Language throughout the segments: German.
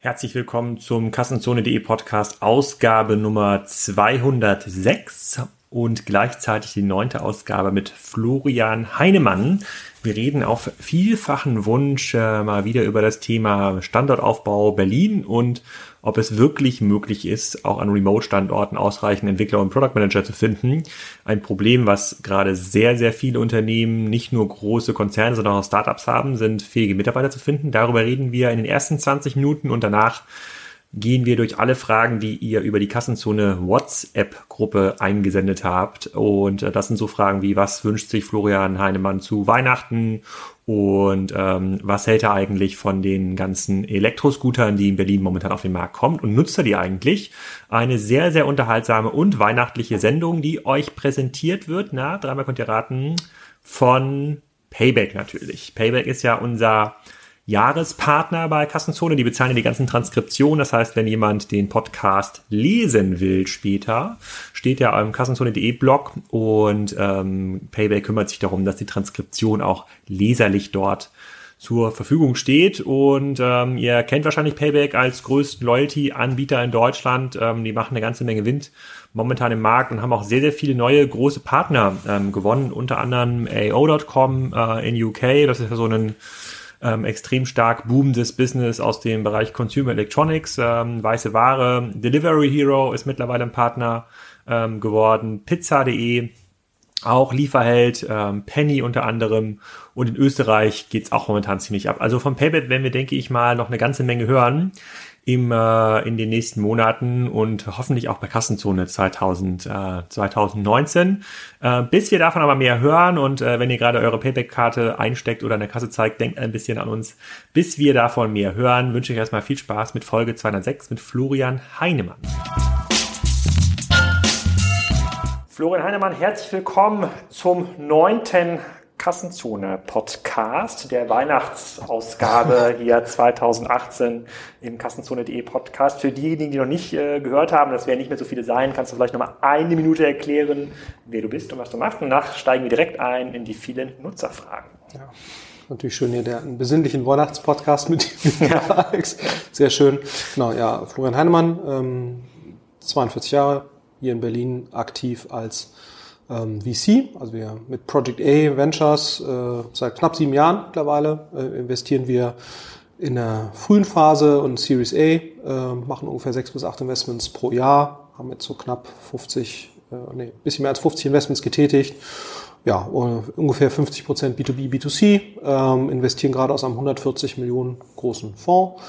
Herzlich willkommen zum Kassenzone.de Podcast Ausgabe Nummer 206 und gleichzeitig die neunte Ausgabe mit Florian Heinemann. Wir reden auf vielfachen Wunsch äh, mal wieder über das Thema Standortaufbau Berlin und ob es wirklich möglich ist, auch an Remote-Standorten ausreichend Entwickler und Product Manager zu finden. Ein Problem, was gerade sehr, sehr viele Unternehmen, nicht nur große Konzerne, sondern auch Startups haben, sind fähige Mitarbeiter zu finden. Darüber reden wir in den ersten 20 Minuten und danach gehen wir durch alle Fragen, die ihr über die Kassenzone WhatsApp-Gruppe eingesendet habt. Und äh, das sind so Fragen wie, was wünscht sich Florian Heinemann zu Weihnachten? Und ähm, was hält er eigentlich von den ganzen Elektroscootern, die in Berlin momentan auf den Markt kommt? Und nutzt er die eigentlich? Eine sehr, sehr unterhaltsame und weihnachtliche Sendung, die euch präsentiert wird. Na, dreimal könnt ihr raten. Von Payback natürlich. Payback ist ja unser Jahrespartner bei Kassenzone. Die bezahlen ja die ganzen Transkriptionen. Das heißt, wenn jemand den Podcast lesen will später, steht ja im kassenzone.de Blog und ähm, Payback kümmert sich darum, dass die Transkription auch leserlich dort zur Verfügung steht. Und ähm, ihr kennt wahrscheinlich Payback als größten Loyalty-Anbieter in Deutschland. Ähm, die machen eine ganze Menge Wind momentan im Markt und haben auch sehr, sehr viele neue große Partner ähm, gewonnen, unter anderem AO.com äh, in UK. Das ist ja so ein ähm, extrem stark boomendes Business aus dem Bereich Consumer Electronics, ähm, weiße Ware. Delivery Hero ist mittlerweile ein Partner ähm, geworden. Pizza.de auch Lieferheld, ähm, Penny unter anderem und in Österreich geht's auch momentan ziemlich ab. Also vom Payback werden wir, denke ich mal, noch eine ganze Menge hören im, äh, in den nächsten Monaten und hoffentlich auch bei Kassenzone 2000, äh, 2019. Äh, bis wir davon aber mehr hören und äh, wenn ihr gerade eure Payback-Karte einsteckt oder in der Kasse zeigt, denkt ein bisschen an uns. Bis wir davon mehr hören, wünsche ich erstmal viel Spaß mit Folge 206 mit Florian Heinemann. Florian Heinemann, herzlich willkommen zum neunten Kassenzone Podcast, der Weihnachtsausgabe hier 2018 im Kassenzone.de Podcast. Für diejenigen, die noch nicht äh, gehört haben, das werden nicht mehr so viele sein, kannst du vielleicht noch mal eine Minute erklären, wer du bist und was du machst. Und danach steigen wir direkt ein in die vielen Nutzerfragen. Ja. Natürlich schön hier der einen besinnlichen Weihnachtspodcast mit dir, ja. Alex. Sehr schön. Genau, ja, Florian Heinemann, ähm, 42 Jahre, hier in Berlin aktiv als ähm, VC. Also wir mit Project A Ventures äh, seit knapp sieben Jahren mittlerweile äh, investieren wir in der frühen Phase und Series A, äh, machen ungefähr sechs bis acht Investments pro Jahr, haben jetzt so knapp 50, äh, nee, bisschen mehr als 50 Investments getätigt. Ja, ungefähr 50 Prozent B2B, B2C, ähm, investieren gerade aus einem 140 Millionen großen Fonds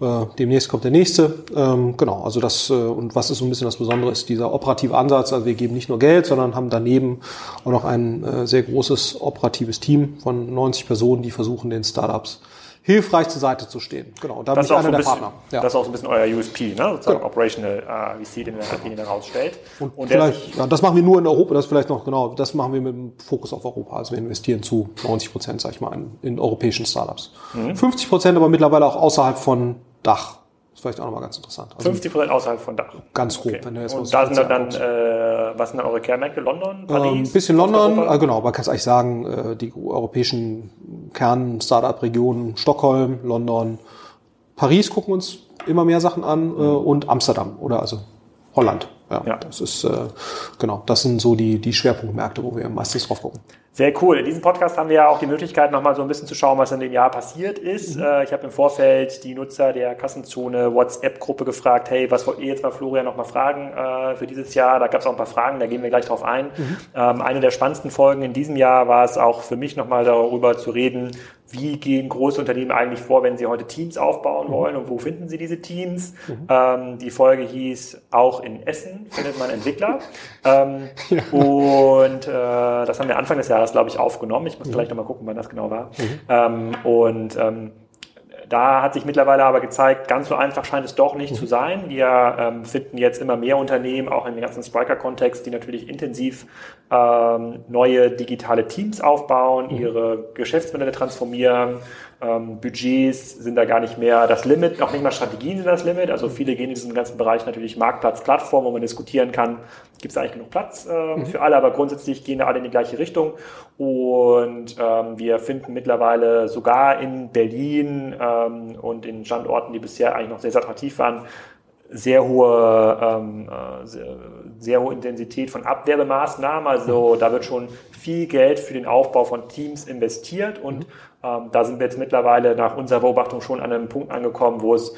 äh, demnächst kommt der nächste. Ähm, genau, also das, äh, und was ist so ein bisschen das Besondere, ist dieser operative Ansatz. Also wir geben nicht nur Geld, sondern haben daneben auch noch ein äh, sehr großes operatives Team von 90 Personen, die versuchen, den Startups hilfreich zur Seite zu stehen. Genau, da das bin ich einer so der bisschen, Partner. Ja. Das ist auch so ein bisschen euer USP, ne? sozusagen genau. Operational äh, VC, den, ihr rausstellt. Und, und vielleicht, ja, das machen wir nur in Europa, das vielleicht noch, genau, das machen wir mit dem Fokus auf Europa. Also wir investieren zu 90 Prozent, sag ich mal, in, in europäischen Startups. Mhm. 50 Prozent aber mittlerweile auch außerhalb von Dach. Das ist vielleicht auch nochmal ganz interessant. Also 50 Prozent außerhalb von Dach. Ganz grob. Okay. Wenn du jetzt Und da sind dann, äh, was sind dann eure Kernmärkte? London, Paris? Ein ähm, bisschen London, äh, genau, man kann es eigentlich sagen, äh, die europäischen Kern-Startup-Regionen, Stockholm, London, Paris gucken uns immer mehr Sachen an äh, mhm. und Amsterdam oder also Holland. Ja, ja. das ist äh, genau, das sind so die die Schwerpunktmärkte, wo wir meistens drauf gucken. Sehr cool. In diesem Podcast haben wir ja auch die Möglichkeit, nochmal so ein bisschen zu schauen, was in dem Jahr passiert ist. Mhm. Äh, ich habe im Vorfeld die Nutzer der Kassenzone WhatsApp-Gruppe gefragt, hey, was wollt ihr jetzt mal Florian nochmal fragen äh, für dieses Jahr? Da gab es auch ein paar Fragen, da gehen wir gleich drauf ein. Mhm. Ähm, eine der spannendsten Folgen in diesem Jahr war es auch für mich nochmal darüber zu reden, wie gehen große Unternehmen eigentlich vor, wenn sie heute Teams aufbauen mhm. wollen und wo finden sie diese Teams? Mhm. Ähm, die Folge hieß Auch in Essen findet man Entwickler. ähm, ja. Und äh, das haben wir Anfang des Jahres, glaube ich, aufgenommen. Ich muss mhm. gleich nochmal gucken, wann das genau war. Mhm. Ähm, und ähm, da hat sich mittlerweile aber gezeigt, ganz so einfach scheint es doch nicht mhm. zu sein. Wir ähm, finden jetzt immer mehr Unternehmen, auch in dem ganzen Spriker-Kontext, die natürlich intensiv ähm, neue digitale Teams aufbauen, mhm. ihre Geschäftsmodelle transformieren, ähm, Budgets sind da gar nicht mehr das Limit, auch nicht mal Strategien sind das Limit. Also viele gehen in diesem ganzen Bereich natürlich Marktplatz, Plattform, wo man diskutieren kann, gibt es eigentlich genug Platz äh, mhm. für alle, aber grundsätzlich gehen da alle in die gleiche Richtung. Und ähm, wir finden mittlerweile sogar in Berlin äh, ähm, und in Standorten, die bisher eigentlich noch sehr, sehr attraktiv waren, sehr hohe, ähm, äh, sehr, sehr, hohe Intensität von Abwerbemaßnahmen. Also da wird schon viel Geld für den Aufbau von Teams investiert und ähm, da sind wir jetzt mittlerweile nach unserer Beobachtung schon an einem Punkt angekommen, wo es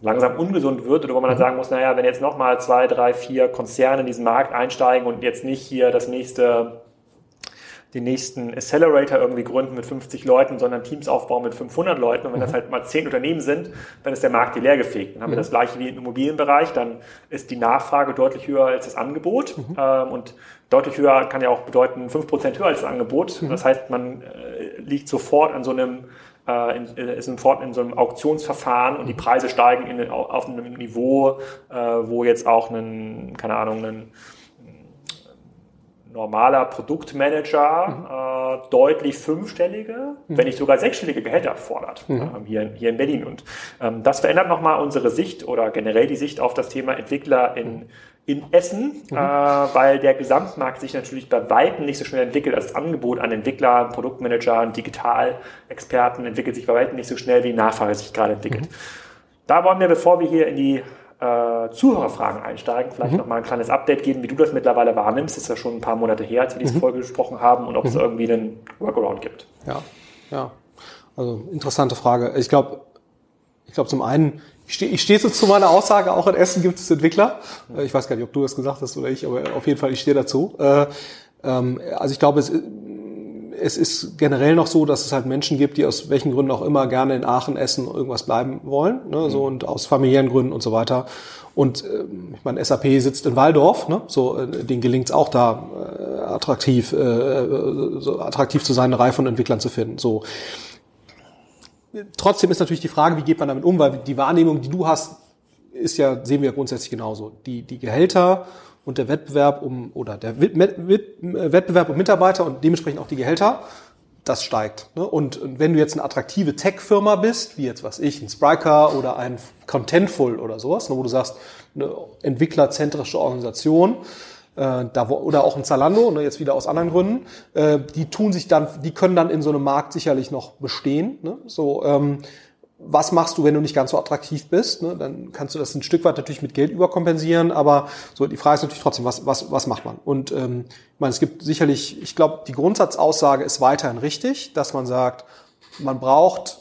langsam ungesund wird oder wo man dann sagen muss, naja, wenn jetzt nochmal zwei, drei, vier Konzerne in diesen Markt einsteigen und jetzt nicht hier das nächste den nächsten Accelerator irgendwie gründen mit 50 Leuten, sondern Teams aufbauen mit 500 Leuten. Und wenn mhm. das halt mal zehn Unternehmen sind, dann ist der Markt hier leer gefegt. Dann haben mhm. wir das gleiche wie im Immobilienbereich. Dann ist die Nachfrage deutlich höher als das Angebot. Mhm. Ähm, und deutlich höher kann ja auch bedeuten 5% höher als das Angebot. Mhm. Das heißt, man äh, liegt sofort an so einem äh, in, äh, ist sofort in so einem Auktionsverfahren und die mhm. Preise steigen in, auf einem Niveau, äh, wo jetzt auch ein, keine Ahnung, ein normaler Produktmanager mhm. äh, deutlich fünfstellige, mhm. wenn nicht sogar sechsstellige Gehälter fordert, mhm. ähm, hier, hier in Berlin. Und ähm, das verändert nochmal unsere Sicht oder generell die Sicht auf das Thema Entwickler in, in Essen, mhm. äh, weil der Gesamtmarkt sich natürlich bei Weitem nicht so schnell entwickelt. Also das Angebot an Entwickler, Produktmanager, Digitalexperten entwickelt sich bei Weitem nicht so schnell, wie Nachfrage sich gerade entwickelt. Mhm. Da wollen wir, bevor wir hier in die äh, Zuhörerfragen einsteigen, vielleicht mhm. nochmal ein kleines Update geben, wie du das mittlerweile wahrnimmst. Das ist ja schon ein paar Monate her, als wir diese mhm. Folge gesprochen haben und ob es mhm. irgendwie einen Workaround gibt. Ja, ja. Also interessante Frage. Ich glaube, ich glaube zum einen, ich stehe ich steh so zu meiner Aussage, auch in Essen gibt es Entwickler. Äh, ich weiß gar nicht, ob du das gesagt hast oder ich, aber auf jeden Fall, ich stehe dazu. Äh, ähm, also ich glaube, es es ist generell noch so, dass es halt Menschen gibt, die aus welchen Gründen auch immer gerne in Aachen, Essen irgendwas bleiben wollen, ne, so mhm. und aus familiären Gründen und so weiter. Und äh, ich meine, SAP sitzt in Waldorf, ne, so äh, denen gelingt es auch da äh, attraktiv, äh, so attraktiv zu sein, eine Reihe von Entwicklern zu finden. So trotzdem ist natürlich die Frage, wie geht man damit um, weil die Wahrnehmung, die du hast, ist ja sehen wir grundsätzlich genauso. Die die Gehälter und der Wettbewerb um oder der Wettbewerb um Mitarbeiter und dementsprechend auch die Gehälter, das steigt. Ne? Und wenn du jetzt eine attraktive Tech-Firma bist, wie jetzt was ich, ein Spryker oder ein Contentful oder sowas, ne, wo du sagst, eine entwicklerzentrische Organisation, äh, da oder auch ein Zalando, ne, jetzt wieder aus anderen Gründen, äh, die tun sich dann, die können dann in so einem Markt sicherlich noch bestehen. Ne? So, ähm, was machst du, wenn du nicht ganz so attraktiv bist? Ne? Dann kannst du das ein Stück weit natürlich mit Geld überkompensieren, aber so die Frage ist natürlich trotzdem, was, was, was macht man? Und ähm, ich meine, es gibt sicherlich, ich glaube, die Grundsatzaussage ist weiterhin richtig, dass man sagt, man braucht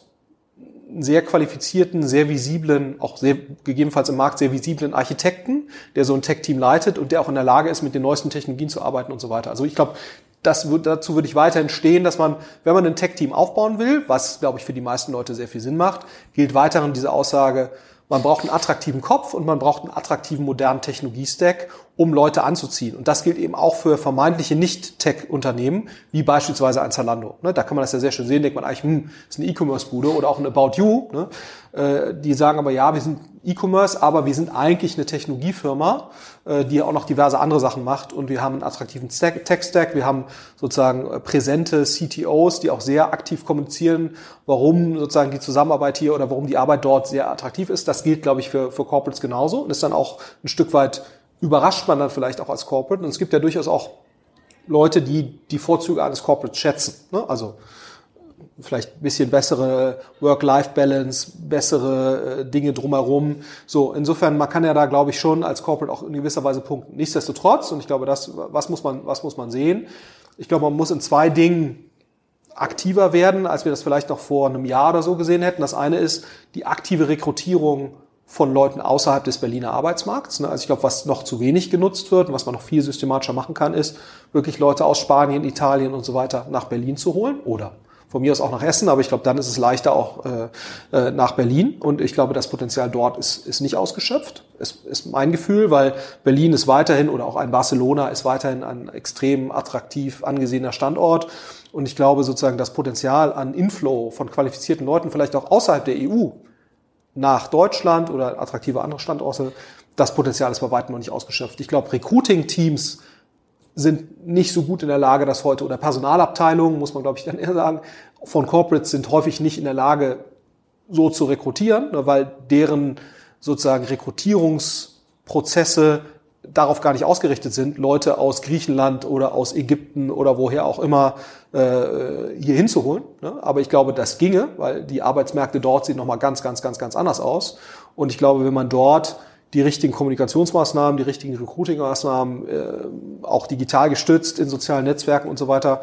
einen sehr qualifizierten, sehr visiblen, auch sehr, gegebenenfalls im Markt sehr visiblen Architekten, der so ein Tech-Team leitet und der auch in der Lage ist, mit den neuesten Technologien zu arbeiten und so weiter. Also ich glaube, das, dazu würde ich weiterhin stehen, dass man, wenn man ein Tech-Team aufbauen will, was, glaube ich, für die meisten Leute sehr viel Sinn macht, gilt weiterhin diese Aussage, man braucht einen attraktiven Kopf und man braucht einen attraktiven modernen Technologiestack, um Leute anzuziehen. Und das gilt eben auch für vermeintliche Nicht-Tech-Unternehmen, wie beispielsweise ein Zalando. Ne, da kann man das ja sehr schön sehen, denkt man eigentlich, hm, ist eine E-Commerce-Bude oder auch ein About You. Ne? Äh, die sagen aber, ja, wir sind E-Commerce, aber wir sind eigentlich eine Technologiefirma, äh, die auch noch diverse andere Sachen macht und wir haben einen attraktiven Tech-Stack, wir haben sozusagen äh, präsente CTOs, die auch sehr aktiv kommunizieren, warum sozusagen die Zusammenarbeit hier oder warum die Arbeit dort sehr attraktiv ist. Das gilt, glaube ich, für, für Corporates genauso und ist dann auch ein Stück weit überrascht man dann vielleicht auch als Corporate. Und es gibt ja durchaus auch Leute, die die Vorzüge eines Corporates schätzen. Ne? Also vielleicht ein bisschen bessere Work-Life-Balance, bessere äh, Dinge drumherum. So, insofern, man kann ja da, glaube ich, schon als Corporate auch in gewisser Weise punkten. Nichtsdestotrotz, und ich glaube, das, was muss man, was muss man sehen? Ich glaube, man muss in zwei Dingen aktiver werden, als wir das vielleicht noch vor einem Jahr oder so gesehen hätten. Das eine ist die aktive Rekrutierung von Leuten außerhalb des Berliner Arbeitsmarkts. Ne? Also ich glaube, was noch zu wenig genutzt wird und was man noch viel systematischer machen kann, ist wirklich Leute aus Spanien, Italien und so weiter nach Berlin zu holen oder von mir aus auch nach Essen, aber ich glaube, dann ist es leichter auch äh, äh, nach Berlin. Und ich glaube, das Potenzial dort ist, ist nicht ausgeschöpft. Ist, ist mein Gefühl, weil Berlin ist weiterhin oder auch ein Barcelona ist weiterhin ein extrem attraktiv angesehener Standort. Und ich glaube sozusagen, das Potenzial an Inflow von qualifizierten Leuten, vielleicht auch außerhalb der EU, nach Deutschland oder attraktive andere Standorte, das Potenzial ist bei weitem noch nicht ausgeschöpft. Ich glaube, Recruiting-Teams sind nicht so gut in der Lage, das heute, oder Personalabteilungen, muss man glaube ich dann eher sagen, von Corporates sind häufig nicht in der Lage, so zu rekrutieren, ne, weil deren sozusagen Rekrutierungsprozesse darauf gar nicht ausgerichtet sind, Leute aus Griechenland oder aus Ägypten oder woher auch immer äh, hier hinzuholen. Ne? Aber ich glaube, das ginge, weil die Arbeitsmärkte dort sehen nochmal ganz, ganz, ganz, ganz anders aus. Und ich glaube, wenn man dort die richtigen Kommunikationsmaßnahmen, die richtigen Recruiting-Maßnahmen, äh, auch digital gestützt in sozialen Netzwerken und so weiter,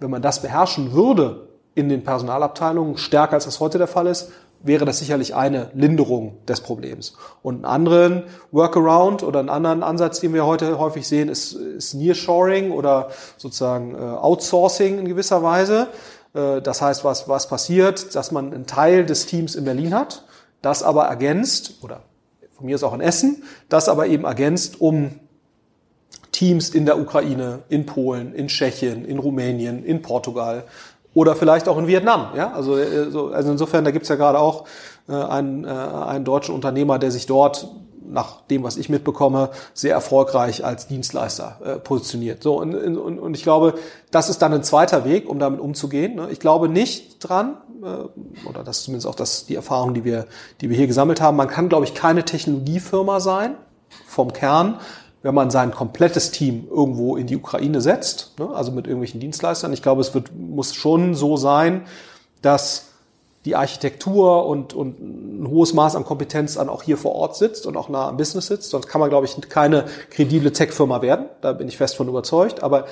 wenn man das beherrschen würde in den Personalabteilungen, stärker als das heute der Fall ist, wäre das sicherlich eine Linderung des Problems. Und einen anderen Workaround oder einen anderen Ansatz, den wir heute häufig sehen, ist, ist Nearshoring oder sozusagen äh, Outsourcing in gewisser Weise. Äh, das heißt, was, was passiert, dass man einen Teil des Teams in Berlin hat, das aber ergänzt, oder von mir ist auch in Essen, das aber eben ergänzt um Teams in der Ukraine, in Polen, in Tschechien, in Rumänien, in Portugal, oder vielleicht auch in Vietnam. Ja? Also, äh, also insofern, da gibt's ja gerade auch äh, einen, äh, einen deutschen Unternehmer, der sich dort nach dem, was ich mitbekomme, sehr erfolgreich als Dienstleister äh, positioniert. So und, und, und ich glaube, das ist dann ein zweiter Weg, um damit umzugehen. Ne? Ich glaube nicht dran, äh, oder das ist zumindest auch das die Erfahrung, die wir, die wir hier gesammelt haben. Man kann, glaube ich, keine Technologiefirma sein vom Kern, wenn man sein komplettes Team irgendwo in die Ukraine setzt, ne, also mit irgendwelchen Dienstleistern. Ich glaube, es wird, muss schon so sein, dass die Architektur und, und ein hohes Maß an Kompetenz dann auch hier vor Ort sitzt und auch nah am Business sitzt. Sonst kann man, glaube ich, keine kredible Tech-Firma werden. Da bin ich fest von überzeugt. Aber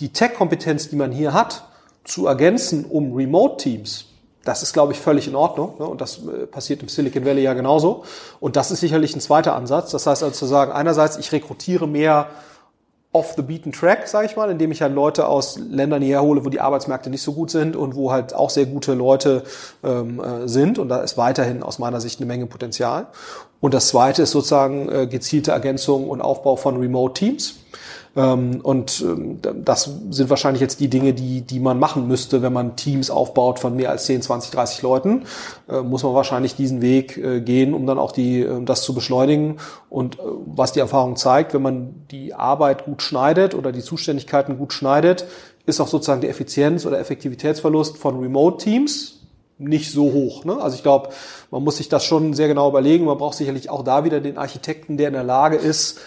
die Tech-Kompetenz, die man hier hat, zu ergänzen um Remote-Teams, das ist, glaube ich, völlig in Ordnung. Ne? Und das äh, passiert im Silicon Valley ja genauso. Und das ist sicherlich ein zweiter Ansatz. Das heißt also zu sagen, einerseits, ich rekrutiere mehr off the beaten track, sage ich mal, indem ich halt Leute aus Ländern hierher hole, wo die Arbeitsmärkte nicht so gut sind und wo halt auch sehr gute Leute ähm, äh, sind. Und da ist weiterhin aus meiner Sicht eine Menge Potenzial. Und das zweite ist sozusagen äh, gezielte Ergänzung und Aufbau von Remote Teams. Ähm, und ähm, das sind wahrscheinlich jetzt die Dinge, die, die man machen müsste, wenn man Teams aufbaut von mehr als 10, 20, 30 Leuten. Äh, muss man wahrscheinlich diesen Weg äh, gehen, um dann auch die, äh, das zu beschleunigen. Und was die Erfahrung zeigt, wenn man die Arbeit gut schneidet oder die Zuständigkeiten gut schneidet, ist auch sozusagen die Effizienz oder Effektivitätsverlust von Remote-Teams nicht so hoch. Ne? Also ich glaube, man muss sich das schon sehr genau überlegen. Man braucht sicherlich auch da wieder den Architekten, der in der Lage ist,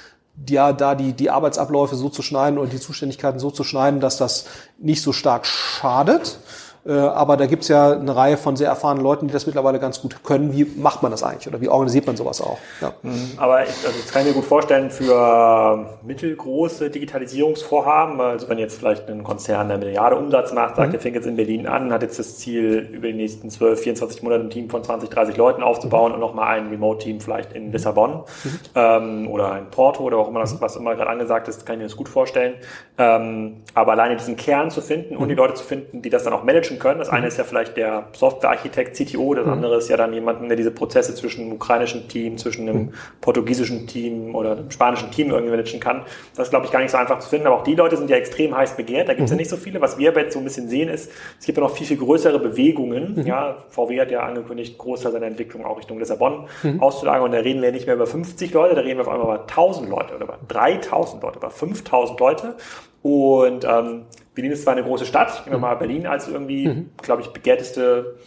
ja, da die, die Arbeitsabläufe so zu schneiden oder die Zuständigkeiten so zu schneiden, dass das nicht so stark schadet. Äh, aber da gibt's ja eine Reihe von sehr erfahrenen Leuten, die das mittlerweile ganz gut können. Wie macht man das eigentlich oder wie organisiert man sowas auch? Ja. Mhm. Aber ich, also das kann ich mir gut vorstellen für mittelgroße Digitalisierungsvorhaben. Also wenn jetzt vielleicht ein Konzern eine Milliarde Umsatz macht, sagt, mhm. er fängt jetzt in Berlin an, hat jetzt das Ziel, über die nächsten 12, 24 Monate ein Team von 20, 30 Leuten aufzubauen mhm. und nochmal ein Remote-Team vielleicht in Lissabon mhm. ähm, oder in Porto oder auch immer das, mhm. was immer gerade angesagt ist, kann ich mir das gut vorstellen. Ähm, aber alleine diesen Kern zu finden und die mhm. Leute zu finden, die das dann auch managen managen können. Das eine mhm. ist ja vielleicht der Softwarearchitekt, CTO, das mhm. andere ist ja dann jemand, der diese Prozesse zwischen einem ukrainischen Team, zwischen einem mhm. portugiesischen Team oder einem spanischen Team irgendwie managen kann. Das ist, glaube ich, gar nicht so einfach zu finden. Aber auch die Leute sind ja extrem heiß begehrt. Da gibt es ja nicht so viele. Was wir aber jetzt so ein bisschen sehen ist, es gibt ja noch viel, viel größere Bewegungen. Ja, VW hat ja angekündigt, Großteil seiner Entwicklung auch Richtung Lissabon auszulagern. Und da reden wir nicht mehr über 50 Leute, da reden wir auf einmal über 1000 Leute oder über 3000 Leute, über 5000 Leute. Und ähm, Berlin ist zwar eine große Stadt, nehmen wir mal Berlin als irgendwie, mhm. glaube ich, begehrteste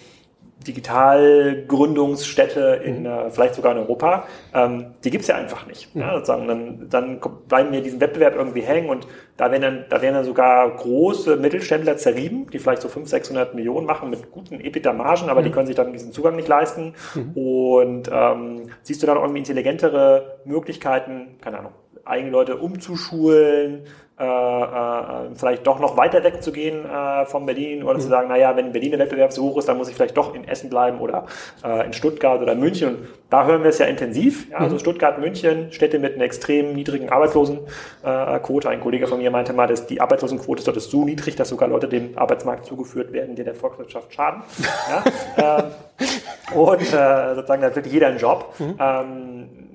Digitalgründungsstätte in, mhm. äh, vielleicht sogar in Europa, ähm, die gibt's ja einfach nicht. Mhm. Ja, sozusagen. Dann, dann bleiben wir diesen Wettbewerb irgendwie hängen und da werden dann, da werden dann sogar große Mittelständler zerrieben, die vielleicht so 500, 600 Millionen machen mit guten EBITDA-Margen, aber mhm. die können sich dann diesen Zugang nicht leisten. Mhm. Und ähm, siehst du dann irgendwie intelligentere Möglichkeiten, keine Ahnung, eigene Leute umzuschulen, äh, äh, vielleicht doch noch weiter wegzugehen äh, von Berlin oder mhm. zu sagen, naja, wenn Berlin der Wettbewerb so hoch ist, dann muss ich vielleicht doch in Essen bleiben oder äh, in Stuttgart oder München. Und da hören wir es ja intensiv. Ja, also mhm. Stuttgart, München, Städte mit einer extrem niedrigen Arbeitslosenquote. Ein Kollege von mir meinte mal, dass die Arbeitslosenquote dort ist so niedrig, dass sogar Leute dem Arbeitsmarkt zugeführt werden, die der Volkswirtschaft schaden. Ja, ähm, und äh, sozusagen da hat wirklich jeder einen Job. Mhm. Ähm,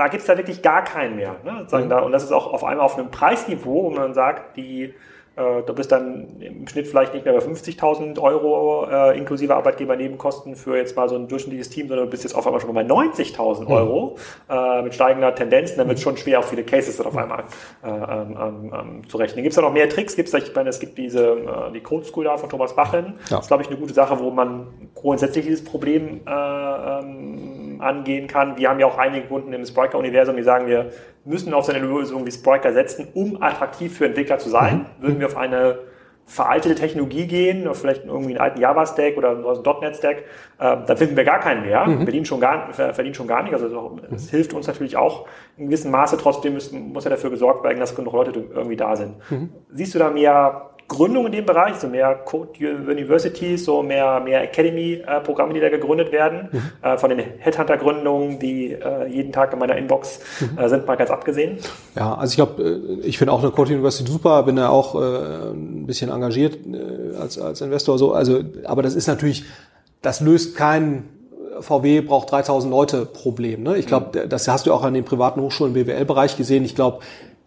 da gibt es da wirklich gar keinen mehr. Ne? Mhm. da, und das ist auch auf einmal auf einem Preisniveau, wo man sagt, die, äh, du bist dann im Schnitt vielleicht nicht mehr bei 50.000 Euro äh, inklusive Arbeitgebernebenkosten für jetzt mal so ein durchschnittliches Team, sondern du bist jetzt auf einmal schon bei 90.000 mhm. Euro äh, mit steigender Tendenz. Dann wird es mhm. schon schwer, auf viele Cases dann auf mhm. einmal äh, ähm, ähm, ähm, zu rechnen. Gibt es da noch mehr Tricks? Gibt's da, ich meine, es gibt diese äh, die Code School da von Thomas Bachin. Ja. Das ist, glaube ich, eine gute Sache, wo man grundsätzlich dieses Problem äh, ähm, Angehen kann. Wir haben ja auch einige Kunden im Spriker-Universum, die sagen, wir müssen auf so eine Lösung wie Spriker setzen, um attraktiv für Entwickler zu sein. Mhm. Würden wir auf eine veraltete Technologie gehen, oder vielleicht irgendwie einen alten Java-Stack oder einen .NET-Stack, äh, dann finden wir gar keinen mehr, mhm. verdienen, schon gar, verdienen schon gar nicht. Also es mhm. hilft uns natürlich auch in gewissem Maße, trotzdem muss, muss ja dafür gesorgt werden, dass genug Leute irgendwie da sind. Mhm. Siehst du da mehr Gründung in dem Bereich, so mehr Code Universities, so mehr, mehr Academy-Programme, die da gegründet werden. Mhm. Äh, von den Headhunter-Gründungen, die äh, jeden Tag in meiner Inbox mhm. äh, sind, mal ganz abgesehen. Ja, also ich glaube, ich finde auch eine Code University super, bin da auch ein bisschen engagiert als, als Investor so. Also, aber das ist natürlich, das löst kein VW braucht 3000 Leute Problem. Ne? Ich glaube, mhm. das hast du auch an den privaten Hochschulen im BWL-Bereich gesehen. Ich glaube,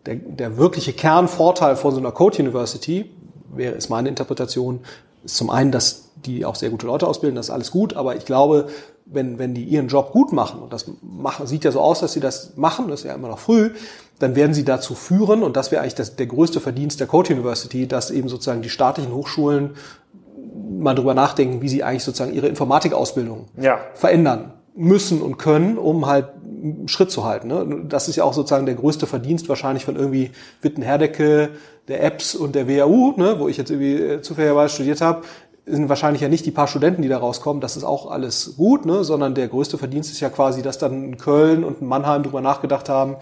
der, der wirkliche Kernvorteil von so einer Code University, wäre ist meine Interpretation, ist zum einen, dass die auch sehr gute Leute ausbilden, das ist alles gut, aber ich glaube, wenn, wenn die ihren Job gut machen, und das machen, sieht ja so aus, dass sie das machen, das ist ja immer noch früh, dann werden sie dazu führen, und das wäre eigentlich das, der größte Verdienst der Code University, dass eben sozusagen die staatlichen Hochschulen mal drüber nachdenken, wie sie eigentlich sozusagen ihre Informatikausbildung ja. verändern müssen und können, um halt Schritt zu halten. Ne? Das ist ja auch sozusagen der größte Verdienst wahrscheinlich von irgendwie Witten-Herdecke, der Apps und der WHU, ne? wo ich jetzt irgendwie äh, zufälligerweise studiert habe, sind wahrscheinlich ja nicht die paar Studenten, die da rauskommen, das ist auch alles gut, ne? sondern der größte Verdienst ist ja quasi, dass dann Köln und Mannheim drüber nachgedacht haben,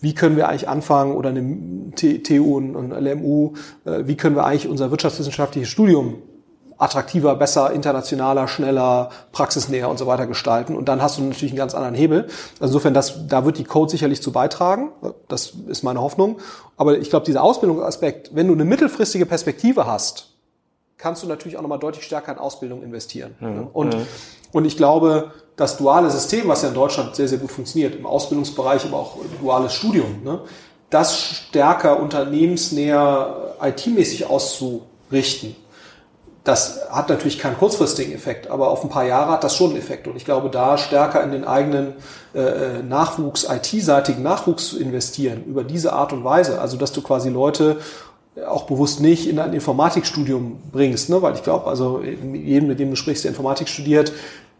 wie können wir eigentlich anfangen oder eine TU und LMU, äh, wie können wir eigentlich unser wirtschaftswissenschaftliches Studium attraktiver, besser, internationaler, schneller, praxisnäher und so weiter gestalten. Und dann hast du natürlich einen ganz anderen Hebel. Also insofern, das, da wird die Code sicherlich zu beitragen. Das ist meine Hoffnung. Aber ich glaube, dieser Ausbildungsaspekt, wenn du eine mittelfristige Perspektive hast, kannst du natürlich auch nochmal deutlich stärker in Ausbildung investieren. Mhm. Und, mhm. und ich glaube, das duale System, was ja in Deutschland sehr, sehr gut funktioniert, im Ausbildungsbereich, aber auch duales Studium, ne, das stärker unternehmensnäher IT-mäßig auszurichten, das hat natürlich keinen kurzfristigen Effekt, aber auf ein paar Jahre hat das schon einen Effekt. Und ich glaube, da stärker in den eigenen äh, Nachwuchs, IT-seitigen Nachwuchs zu investieren, über diese Art und Weise, also dass du quasi Leute auch bewusst nicht in ein Informatikstudium bringst, ne? weil ich glaube, also jedem, mit dem du sprichst, der Informatik studiert,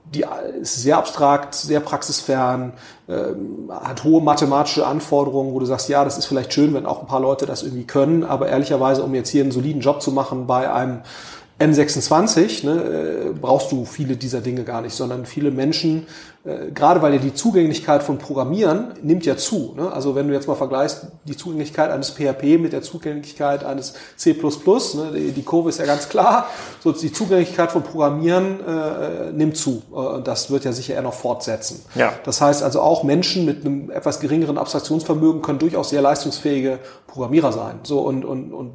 die ist sehr abstrakt, sehr praxisfern, ähm, hat hohe mathematische Anforderungen, wo du sagst, ja, das ist vielleicht schön, wenn auch ein paar Leute das irgendwie können, aber ehrlicherweise, um jetzt hier einen soliden Job zu machen bei einem N26 ne, äh, brauchst du viele dieser Dinge gar nicht, sondern viele Menschen, äh, gerade weil ja die Zugänglichkeit von Programmieren nimmt ja zu. Ne? Also wenn du jetzt mal vergleichst, die Zugänglichkeit eines PHP mit der Zugänglichkeit eines C++, ne, die, Kurve ist ja ganz klar, so die Zugänglichkeit von Programmieren äh, nimmt zu. Äh, das wird ja sicher eher noch fortsetzen. Ja. Das heißt also auch Menschen mit einem etwas geringeren Abstraktionsvermögen können durchaus sehr leistungsfähige Programmierer sein. So und, und, und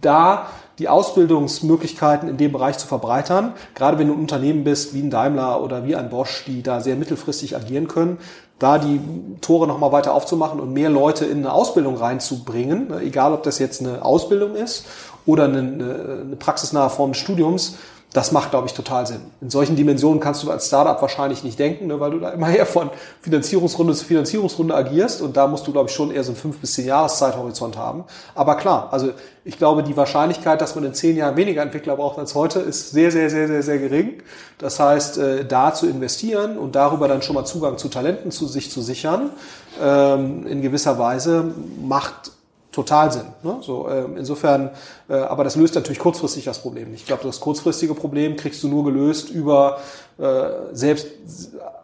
da die Ausbildungsmöglichkeiten in dem Bereich zu verbreitern. Gerade wenn du ein Unternehmen bist wie ein Daimler oder wie ein Bosch, die da sehr mittelfristig agieren können, da die Tore nochmal weiter aufzumachen und mehr Leute in eine Ausbildung reinzubringen, ne, egal ob das jetzt eine Ausbildung ist oder eine, eine praxisnahe Form des Studiums, das macht, glaube ich, total Sinn. In solchen Dimensionen kannst du als Startup wahrscheinlich nicht denken, ne, weil du da immer eher von Finanzierungsrunde zu Finanzierungsrunde agierst und da musst du, glaube ich, schon eher so einen fünf bis zehn Jahres Zeithorizont haben. Aber klar, also ich glaube, die Wahrscheinlichkeit, dass man in zehn Jahren weniger Entwickler braucht als heute, ist sehr, sehr, sehr, sehr, sehr gering. Das heißt, äh, da zu investieren und darüber dann schon mal Zugang zu Talenten zu sich zu sichern, ähm, in gewisser Weise macht total Sinn. Ne? So, äh, insofern, äh, aber das löst natürlich kurzfristig das Problem nicht. Ich glaube, das kurzfristige Problem kriegst du nur gelöst über äh, selbst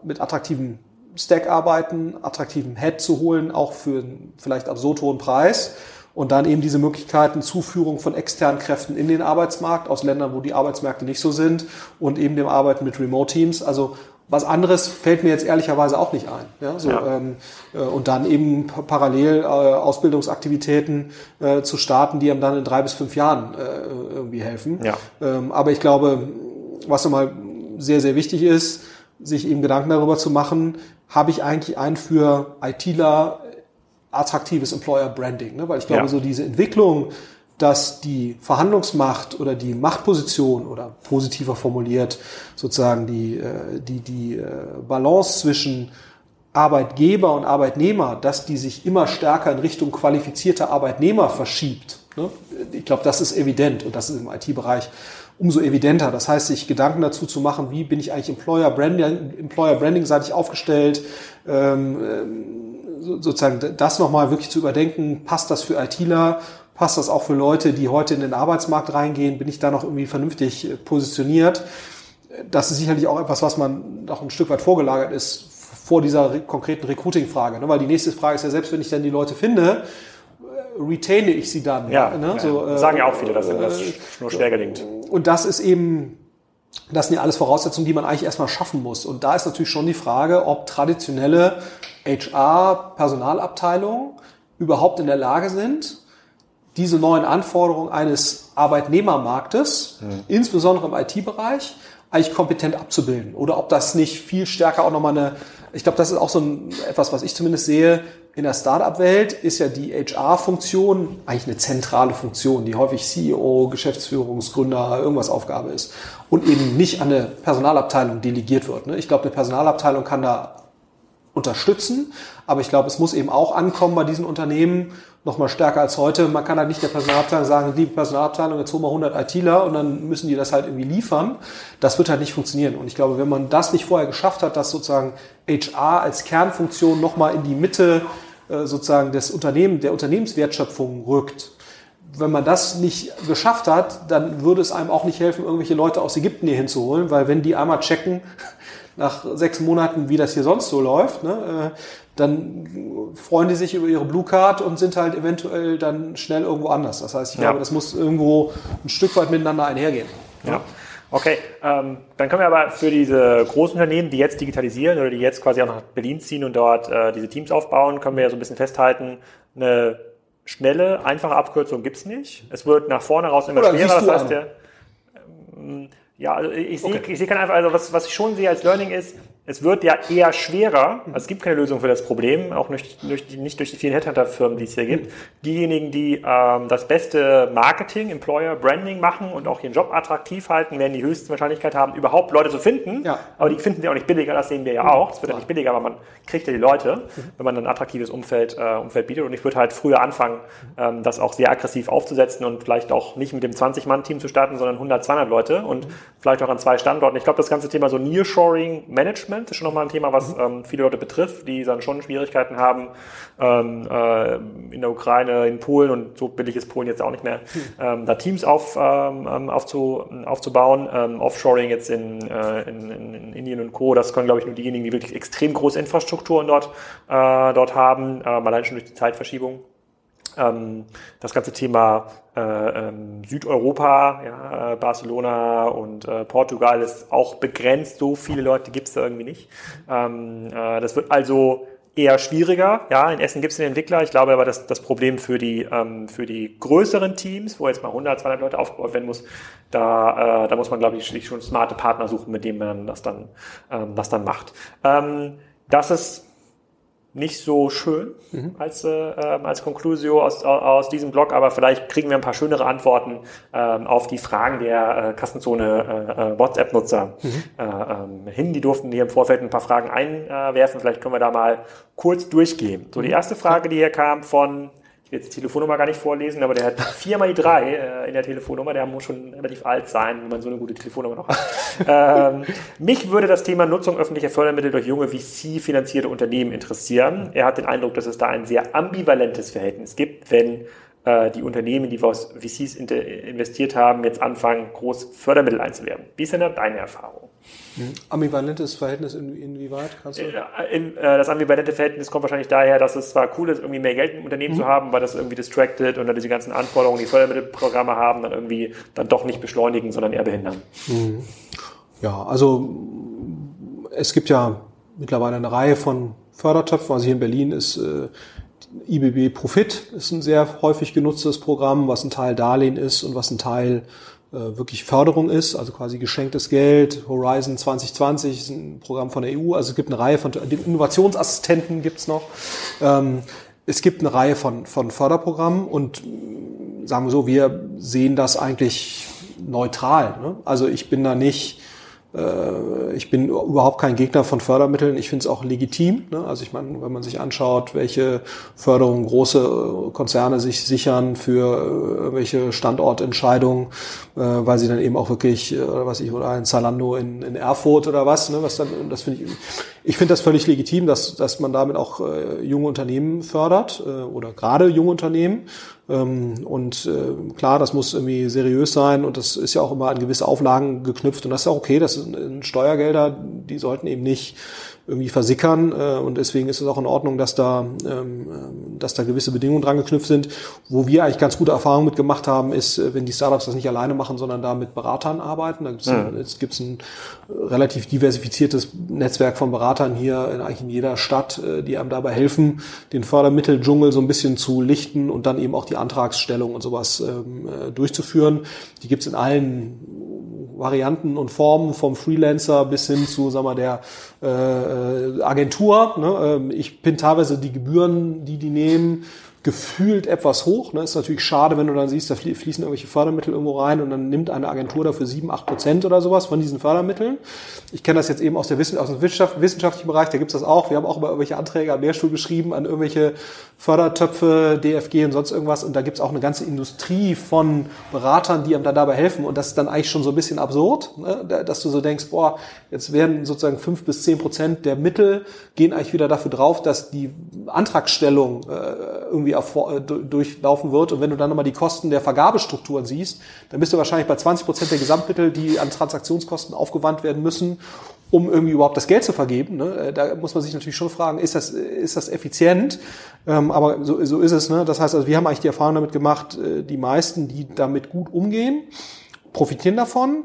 mit attraktiven Stack-Arbeiten, attraktiven Head zu holen, auch für vielleicht absurd hohen Preis. Und dann eben diese Möglichkeiten, Zuführung von externen Kräften in den Arbeitsmarkt aus Ländern, wo die Arbeitsmärkte nicht so sind und eben dem Arbeiten mit Remote-Teams. Also was anderes fällt mir jetzt ehrlicherweise auch nicht ein. Ja, so, ja. Ähm, äh, und dann eben parallel äh, Ausbildungsaktivitäten äh, zu starten, die einem dann in drei bis fünf Jahren äh, irgendwie helfen. Ja. Ähm, aber ich glaube, was nochmal sehr, sehr wichtig ist, sich eben Gedanken darüber zu machen, habe ich eigentlich ein für ITler attraktives Employer Branding? Ne? Weil ich glaube, so diese Entwicklung dass die Verhandlungsmacht oder die Machtposition oder positiver formuliert sozusagen die, äh, die, die äh, Balance zwischen Arbeitgeber und Arbeitnehmer, dass die sich immer stärker in Richtung qualifizierter Arbeitnehmer verschiebt. Ne? Ich glaube, das ist evident und das ist im IT-Bereich umso evidenter. Das heißt, sich Gedanken dazu zu machen, wie bin ich eigentlich Employer Branding, Employer Branding seitig aufgestellt, ähm, sozusagen das nochmal wirklich zu überdenken, passt das für ITler, passt das auch für Leute, die heute in den Arbeitsmarkt reingehen, bin ich da noch irgendwie vernünftig äh, positioniert. Das ist sicherlich auch etwas, was man noch ein Stück weit vorgelagert ist vor dieser konkreten Recruiting-Frage. Ne? Weil die nächste Frage ist ja, selbst wenn ich dann die Leute finde, äh, retaine ich sie dann. Ja, ne? ja. So, äh, sagen ja auch viele, dass das nur schwer gelingt. Und das ist eben, das sind ja alles Voraussetzungen, die man eigentlich erstmal schaffen muss. Und da ist natürlich schon die Frage, ob traditionelle HR-Personalabteilungen überhaupt in der Lage sind, diese neuen Anforderungen eines Arbeitnehmermarktes, mhm. insbesondere im IT-Bereich, eigentlich kompetent abzubilden. Oder ob das nicht viel stärker auch nochmal eine, ich glaube, das ist auch so ein, etwas, was ich zumindest sehe, in der Startup-Welt ist ja die HR-Funktion eigentlich eine zentrale Funktion, die häufig CEO, Geschäftsführungsgründer, irgendwas Aufgabe ist und eben nicht an eine Personalabteilung delegiert wird. Ne? Ich glaube, eine Personalabteilung kann da unterstützen, aber ich glaube, es muss eben auch ankommen bei diesen Unternehmen, noch mal stärker als heute. Man kann halt nicht der Personalabteilung sagen, liebe Personalabteilung, jetzt holen wir 100 ITler und dann müssen die das halt irgendwie liefern. Das wird halt nicht funktionieren. Und ich glaube, wenn man das nicht vorher geschafft hat, dass sozusagen HR als Kernfunktion noch mal in die Mitte äh, sozusagen des Unternehmens, der Unternehmenswertschöpfung rückt, wenn man das nicht geschafft hat, dann würde es einem auch nicht helfen, irgendwelche Leute aus Ägypten hier hinzuholen, weil wenn die einmal checken, nach sechs Monaten, wie das hier sonst so läuft, ne, äh, dann freuen die sich über ihre Blue Card und sind halt eventuell dann schnell irgendwo anders. Das heißt, ich ja. glaube, das muss irgendwo ein Stück weit miteinander einhergehen. Ja. Okay, ähm, dann können wir aber für diese großen Unternehmen, die jetzt digitalisieren oder die jetzt quasi auch nach Berlin ziehen und dort äh, diese Teams aufbauen, können wir ja so ein bisschen festhalten, eine schnelle, einfache Abkürzung gibt's nicht. Es wird nach vorne raus immer oder schwerer. Das heißt, der, ähm, ja, also ich sehe, okay. ich sehe einfach, also was, was ich schon sehe als Learning ist, es wird ja eher schwerer, also es gibt keine Lösung für das Problem, auch nicht durch die, nicht durch die vielen Headhunter-Firmen, die es hier gibt. Diejenigen, die ähm, das beste Marketing, Employer, Branding machen und auch ihren Job attraktiv halten, werden die höchste Wahrscheinlichkeit haben, überhaupt Leute zu finden. Ja. Aber die finden sie auch nicht billiger, das sehen wir ja auch. Es wird ja nicht billiger, aber man kriegt ja die Leute, wenn man ein attraktives Umfeld, äh, Umfeld bietet. Und ich würde halt früher anfangen, ähm, das auch sehr aggressiv aufzusetzen und vielleicht auch nicht mit dem 20-Mann-Team zu starten, sondern 100, 200 Leute und vielleicht auch an zwei Standorten. Ich glaube, das ganze Thema so Nearshoring Management Management ist schon nochmal ein Thema, was mhm. ähm, viele Leute betrifft, die dann schon Schwierigkeiten haben, ähm, äh, in der Ukraine, in Polen und so billig ist Polen jetzt auch nicht mehr, mhm. ähm, da Teams auf, ähm, ähm aufzu, aufzubauen. Ähm, Offshoring jetzt in, äh, in, in, Indien und Co., das können, glaube ich, nur diejenigen, die wirklich extrem große Infrastrukturen dort, äh, dort haben, äh, allein schon durch die Zeitverschiebung. Ähm, das ganze Thema äh, ähm, Südeuropa, ja, äh, Barcelona und äh, Portugal ist auch begrenzt. So viele Leute gibt es da irgendwie nicht. Ähm, äh, das wird also eher schwieriger. Ja, in Essen gibt es einen Entwickler. Ich glaube aber, dass das Problem für die ähm, für die größeren Teams, wo jetzt mal 100, 200 Leute aufgebaut werden muss, da äh, da muss man glaube ich schon smarte Partner suchen, mit denen man das dann ähm, das dann macht. Ähm, das ist nicht so schön mhm. als, äh, ähm, als Conclusio aus, aus diesem Blog, aber vielleicht kriegen wir ein paar schönere Antworten ähm, auf die Fragen der äh, Kassenzone äh, äh WhatsApp-Nutzer mhm. äh, ähm, hin. Die durften hier im Vorfeld ein paar Fragen einwerfen. Vielleicht können wir da mal kurz durchgehen. So, die mhm. erste Frage, die hier kam von ich will jetzt die Telefonnummer gar nicht vorlesen, aber der hat viermal die drei äh, in der Telefonnummer. Der muss schon relativ alt sein, wenn man so eine gute Telefonnummer noch hat. ähm, mich würde das Thema Nutzung öffentlicher Fördermittel durch junge VC-finanzierte Unternehmen interessieren. Er hat den Eindruck, dass es da ein sehr ambivalentes Verhältnis gibt, wenn äh, die Unternehmen, die aus VCs investiert haben, jetzt anfangen, groß Fördermittel einzuwerben. Wie ist denn da deine Erfahrung? Hm. Ambivalentes Verhältnis in, inwieweit? Kannst du? In, äh, das ambivalente Verhältnis kommt wahrscheinlich daher, dass es zwar cool ist, irgendwie mehr Geld im Unternehmen mhm. zu haben, weil das irgendwie distracted und dann diese ganzen Anforderungen, die Fördermittelprogramme haben, dann irgendwie dann doch nicht beschleunigen, sondern eher behindern. Mhm. Ja, also es gibt ja mittlerweile eine Reihe von Fördertöpfen. Also hier in Berlin ist äh, IBB Profit ist ein sehr häufig genutztes Programm, was ein Teil Darlehen ist und was ein Teil äh, wirklich Förderung ist, also quasi geschenktes Geld. Horizon 2020 ist ein Programm von der EU. Also es gibt eine Reihe von den Innovationsassistenten gibt's noch. Ähm, es gibt eine Reihe von, von Förderprogrammen und sagen wir so, wir sehen das eigentlich neutral. Ne? Also ich bin da nicht äh, ich bin überhaupt kein Gegner von Fördermitteln. Ich finde es auch legitim. Ne? Also ich meine, wenn man sich anschaut, welche Förderungen große äh, Konzerne sich sichern für äh, welche Standortentscheidungen, äh, weil sie dann eben auch wirklich, äh, was ich, oder ein Zalando in, in Erfurt oder was, ne? was dann, das finde ich, ich finde das völlig legitim, dass, dass man damit auch äh, junge Unternehmen fördert äh, oder gerade junge Unternehmen. Ähm, und äh, klar, das muss irgendwie seriös sein und das ist ja auch immer an gewisse Auflagen geknüpft und das ist ja okay, das sind Steuergelder, die sollten eben nicht irgendwie versickern äh, und deswegen ist es auch in Ordnung, dass da, ähm, ähm, dass da gewisse Bedingungen dran geknüpft sind. Wo wir eigentlich ganz gute Erfahrungen mit gemacht haben, ist, äh, wenn die Startups das nicht alleine machen, sondern da mit Beratern arbeiten. Da gibt's ja. ein, es gibt's ein relativ diversifiziertes Netzwerk von Beratern hier in, eigentlich in jeder Stadt, äh, die einem dabei helfen, den Fördermitteldschungel so ein bisschen zu lichten und dann eben auch die Antragsstellung und sowas ähm, äh, durchzuführen. Die gibt's in allen Varianten und Formen vom Freelancer bis hin zu, sagen wir, der äh, Agentur. Ne? Ähm, ich bin teilweise die Gebühren, die die nehmen, gefühlt etwas hoch. Ne? Ist natürlich schade, wenn du dann siehst, da fließen irgendwelche Fördermittel irgendwo rein und dann nimmt eine Agentur dafür sieben, acht Prozent oder sowas von diesen Fördermitteln. Ich kenne das jetzt eben aus, der Wissen, aus dem Wissenschaft, wissenschaftlichen Bereich, da gibt's das auch. Wir haben auch über irgendwelche Anträge am Lehrstuhl geschrieben an irgendwelche Fördertöpfe, DFG und sonst irgendwas. Und da gibt's auch eine ganze Industrie von Beratern, die einem da dabei helfen. Und das ist dann eigentlich schon so ein bisschen absurd, ne? dass du so denkst, boah, jetzt werden sozusagen fünf bis zehn Prozent der Mittel gehen eigentlich wieder dafür drauf, dass die Antragstellung äh, irgendwie durchlaufen wird. Und wenn du dann nochmal die Kosten der Vergabestrukturen siehst, dann bist du wahrscheinlich bei 20 Prozent der Gesamtmittel, die an Transaktionskosten aufgewandt werden müssen, um irgendwie überhaupt das Geld zu vergeben. Ne? Äh, da muss man sich natürlich schon fragen, ist das, ist das effizient? Ähm, aber so, so ist es. Ne? Das heißt, also wir haben eigentlich die Erfahrung damit gemacht, äh, die meisten, die damit gut umgehen, profitieren davon.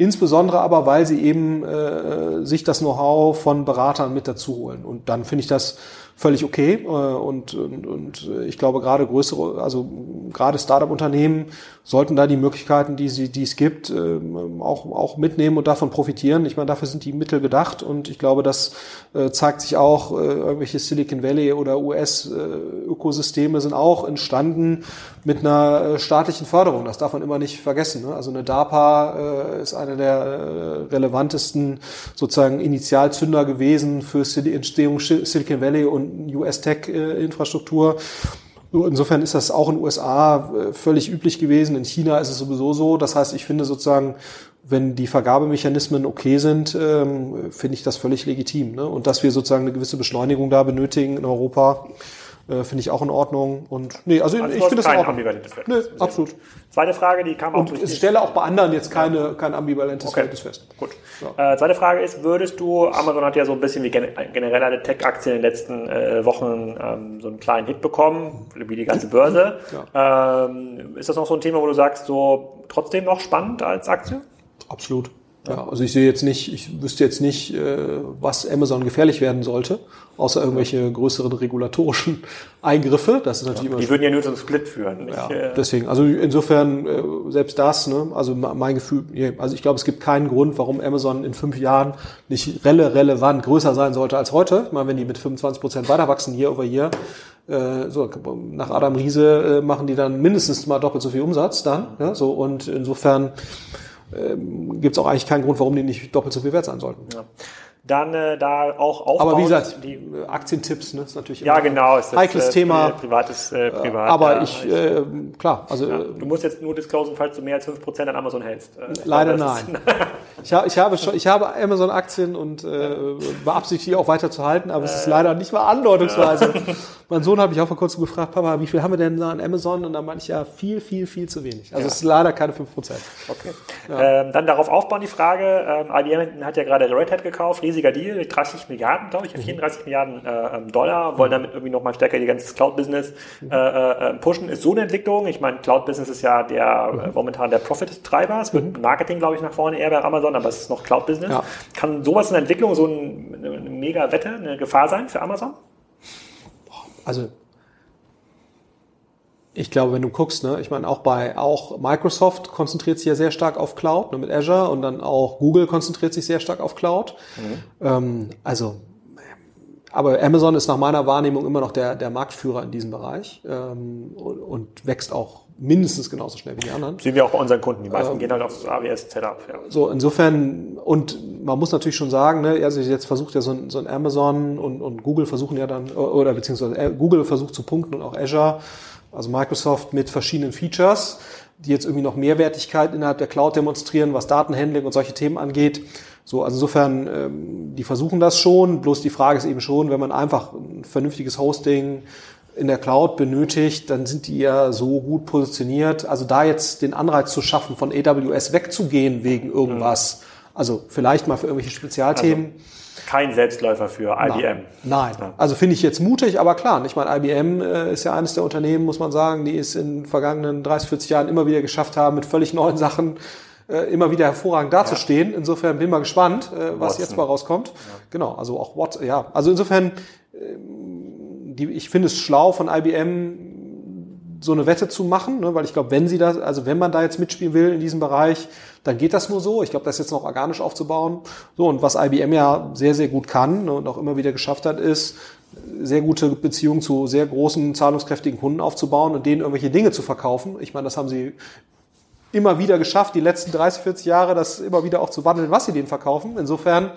Insbesondere aber, weil sie eben äh, sich das Know-how von Beratern mit dazu holen. Und dann finde ich das völlig okay. Äh, und, und, und ich glaube, gerade größere, also gerade Startup-Unternehmen sollten da die Möglichkeiten, die, sie, die es gibt, ähm, auch, auch mitnehmen und davon profitieren. Ich meine, dafür sind die Mittel gedacht und ich glaube, das äh, zeigt sich auch, äh, irgendwelche Silicon Valley oder US-Ökosysteme sind auch entstanden mit einer staatlichen Förderung. Das darf man immer nicht vergessen. Ne? Also eine DARPA ist eine der relevantesten sozusagen Initialzünder gewesen für die Entstehung Silicon Valley und US-Tech-Infrastruktur. Insofern ist das auch in den USA äh, völlig üblich gewesen. In China ist es sowieso so. Das heißt, ich finde sozusagen, wenn die Vergabemechanismen okay sind, ähm, finde ich das völlig legitim. Ne? Und dass wir sozusagen eine gewisse Beschleunigung da benötigen in Europa, äh, finde ich auch in Ordnung. Und nee, also, also ich finde das auch. Ambivalentes Nee, absolut. Zweite Frage, die kam auch Und ich stelle auch bei anderen jetzt keine, kein ambivalentes okay. Verhältnis fest. Gut. Ja. Äh, zweite Frage ist, würdest du, Amazon hat ja so ein bisschen wie generell eine Tech-Aktie in den letzten äh, Wochen ähm, so einen kleinen Hit bekommen, wie die ganze Börse. Ja. Ähm, ist das noch so ein Thema, wo du sagst, so trotzdem noch spannend als Aktie? Absolut. Ja, also ich sehe jetzt nicht, ich wüsste jetzt nicht, äh, was Amazon gefährlich werden sollte, außer irgendwelche größeren regulatorischen Eingriffe. Das ist natürlich ja, immer. Die würden ja nur zum Split führen. Nicht? Ja, äh, deswegen. Also insofern äh, selbst das. Ne? Also mein Gefühl. Also ich glaube, es gibt keinen Grund, warum Amazon in fünf Jahren nicht rele relevant größer sein sollte als heute. Ich meine, wenn die mit 25 Prozent weiter wachsen hier over hier, so nach Adam Riese machen die dann mindestens mal doppelt so viel Umsatz dann. Ja? So und insofern ähm, gibt es auch eigentlich keinen Grund, warum die nicht doppelt so viel wert sein sollten. Ja. Dann äh, da auch aufbauen. Aber wie gesagt, die äh, Aktientipps ne, ist natürlich ja genau ist das, heikles äh, Thema, privates äh, privat. Aber ja, ich äh, klar, also ja. du musst jetzt nur disclosen, falls du mehr als 5% an Amazon hältst. Äh, leider glaube, nein. ich, ich habe schon, ich habe Amazon Aktien und äh, beabsichtige auch weiter zu halten, aber es ist leider nicht mal andeutungsweise. Mein Sohn habe ich auch vor kurzem gefragt, Papa, wie viel haben wir denn da an Amazon? Und dann meinte ich ja viel, viel, viel zu wenig. Also es ist leider keine 5%. Okay. Ähm, dann darauf aufbauen die Frage. Ähm, IBM hat ja gerade Red Hat gekauft, riesiger Deal, 30 Milliarden, glaube ich, 34 mhm. Milliarden äh, ähm, Dollar, wollen damit irgendwie nochmal stärker ihr ganzes Cloud-Business mhm. äh, äh, pushen. Ist so eine Entwicklung. Ich meine, Cloud-Business ist ja der mhm. äh, momentan der Profit-Treiber. Es wird mhm. Marketing, glaube ich, nach vorne eher bei Amazon, aber es ist noch Cloud-Business. Ja. Kann sowas in der Entwicklung, so ein, eine mega Wette, eine Gefahr sein für Amazon? Also ich glaube, wenn du guckst, ne, ich meine, auch bei auch Microsoft konzentriert sich ja sehr stark auf Cloud ne, mit Azure und dann auch Google konzentriert sich sehr stark auf Cloud. Mhm. Ähm, also, aber Amazon ist nach meiner Wahrnehmung immer noch der, der Marktführer in diesem Bereich ähm, und, und wächst auch mindestens genauso schnell wie die anderen. Sehen wir auch bei unseren Kunden. Die meisten ähm, gehen halt aufs AWS-Setup. Ja. So, insofern, und man muss natürlich schon sagen, ne, also jetzt versucht ja so ein, so ein Amazon und, und Google versuchen ja dann, oder beziehungsweise äh, Google versucht zu punkten und auch Azure, also Microsoft mit verschiedenen Features, die jetzt irgendwie noch Mehrwertigkeit innerhalb der Cloud demonstrieren, was Datenhandling und solche Themen angeht. So, also insofern, ähm, die versuchen das schon, bloß die Frage ist eben schon, wenn man einfach ein vernünftiges Hosting in der Cloud benötigt, dann sind die ja so gut positioniert. Also da jetzt den Anreiz zu schaffen, von AWS wegzugehen wegen irgendwas, also vielleicht mal für irgendwelche Spezialthemen. Also kein Selbstläufer für IBM. Nein, Nein. also finde ich jetzt mutig, aber klar, ich meine, IBM äh, ist ja eines der Unternehmen, muss man sagen, die es in den vergangenen 30, 40 Jahren immer wieder geschafft haben, mit völlig neuen Sachen äh, immer wieder hervorragend dazustehen. Ja. Insofern bin ich mal gespannt, äh, was Watson. jetzt mal rauskommt. Ja. Genau, also auch what, ja, also insofern, die, ich finde es schlau von IBM so eine Wette zu machen, ne, weil ich glaube, wenn sie das, also wenn man da jetzt mitspielen will in diesem Bereich, dann geht das nur so. Ich glaube, das jetzt noch organisch aufzubauen. So, und was IBM ja sehr, sehr gut kann ne, und auch immer wieder geschafft hat, ist, sehr gute Beziehungen zu sehr großen, zahlungskräftigen Kunden aufzubauen und denen irgendwelche Dinge zu verkaufen. Ich meine, das haben sie immer wieder geschafft, die letzten 30, 40 Jahre, das immer wieder auch zu wandeln, was sie denen verkaufen. Insofern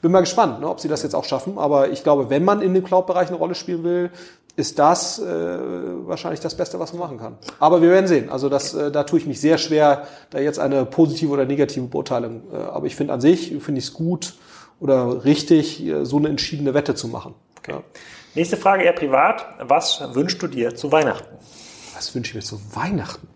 bin mal gespannt, ne, ob sie das jetzt auch schaffen. Aber ich glaube, wenn man in dem Cloud-Bereich eine Rolle spielen will, ist das äh, wahrscheinlich das Beste, was man machen kann. Aber wir werden sehen. Also das, äh, da tue ich mich sehr schwer, da jetzt eine positive oder negative Beurteilung. Äh, aber ich finde an sich, finde ich es gut oder richtig, äh, so eine entschiedene Wette zu machen. Okay. Ja. Nächste Frage eher privat. Was wünschst du dir zu Weihnachten? Was wünsche ich mir zu Weihnachten?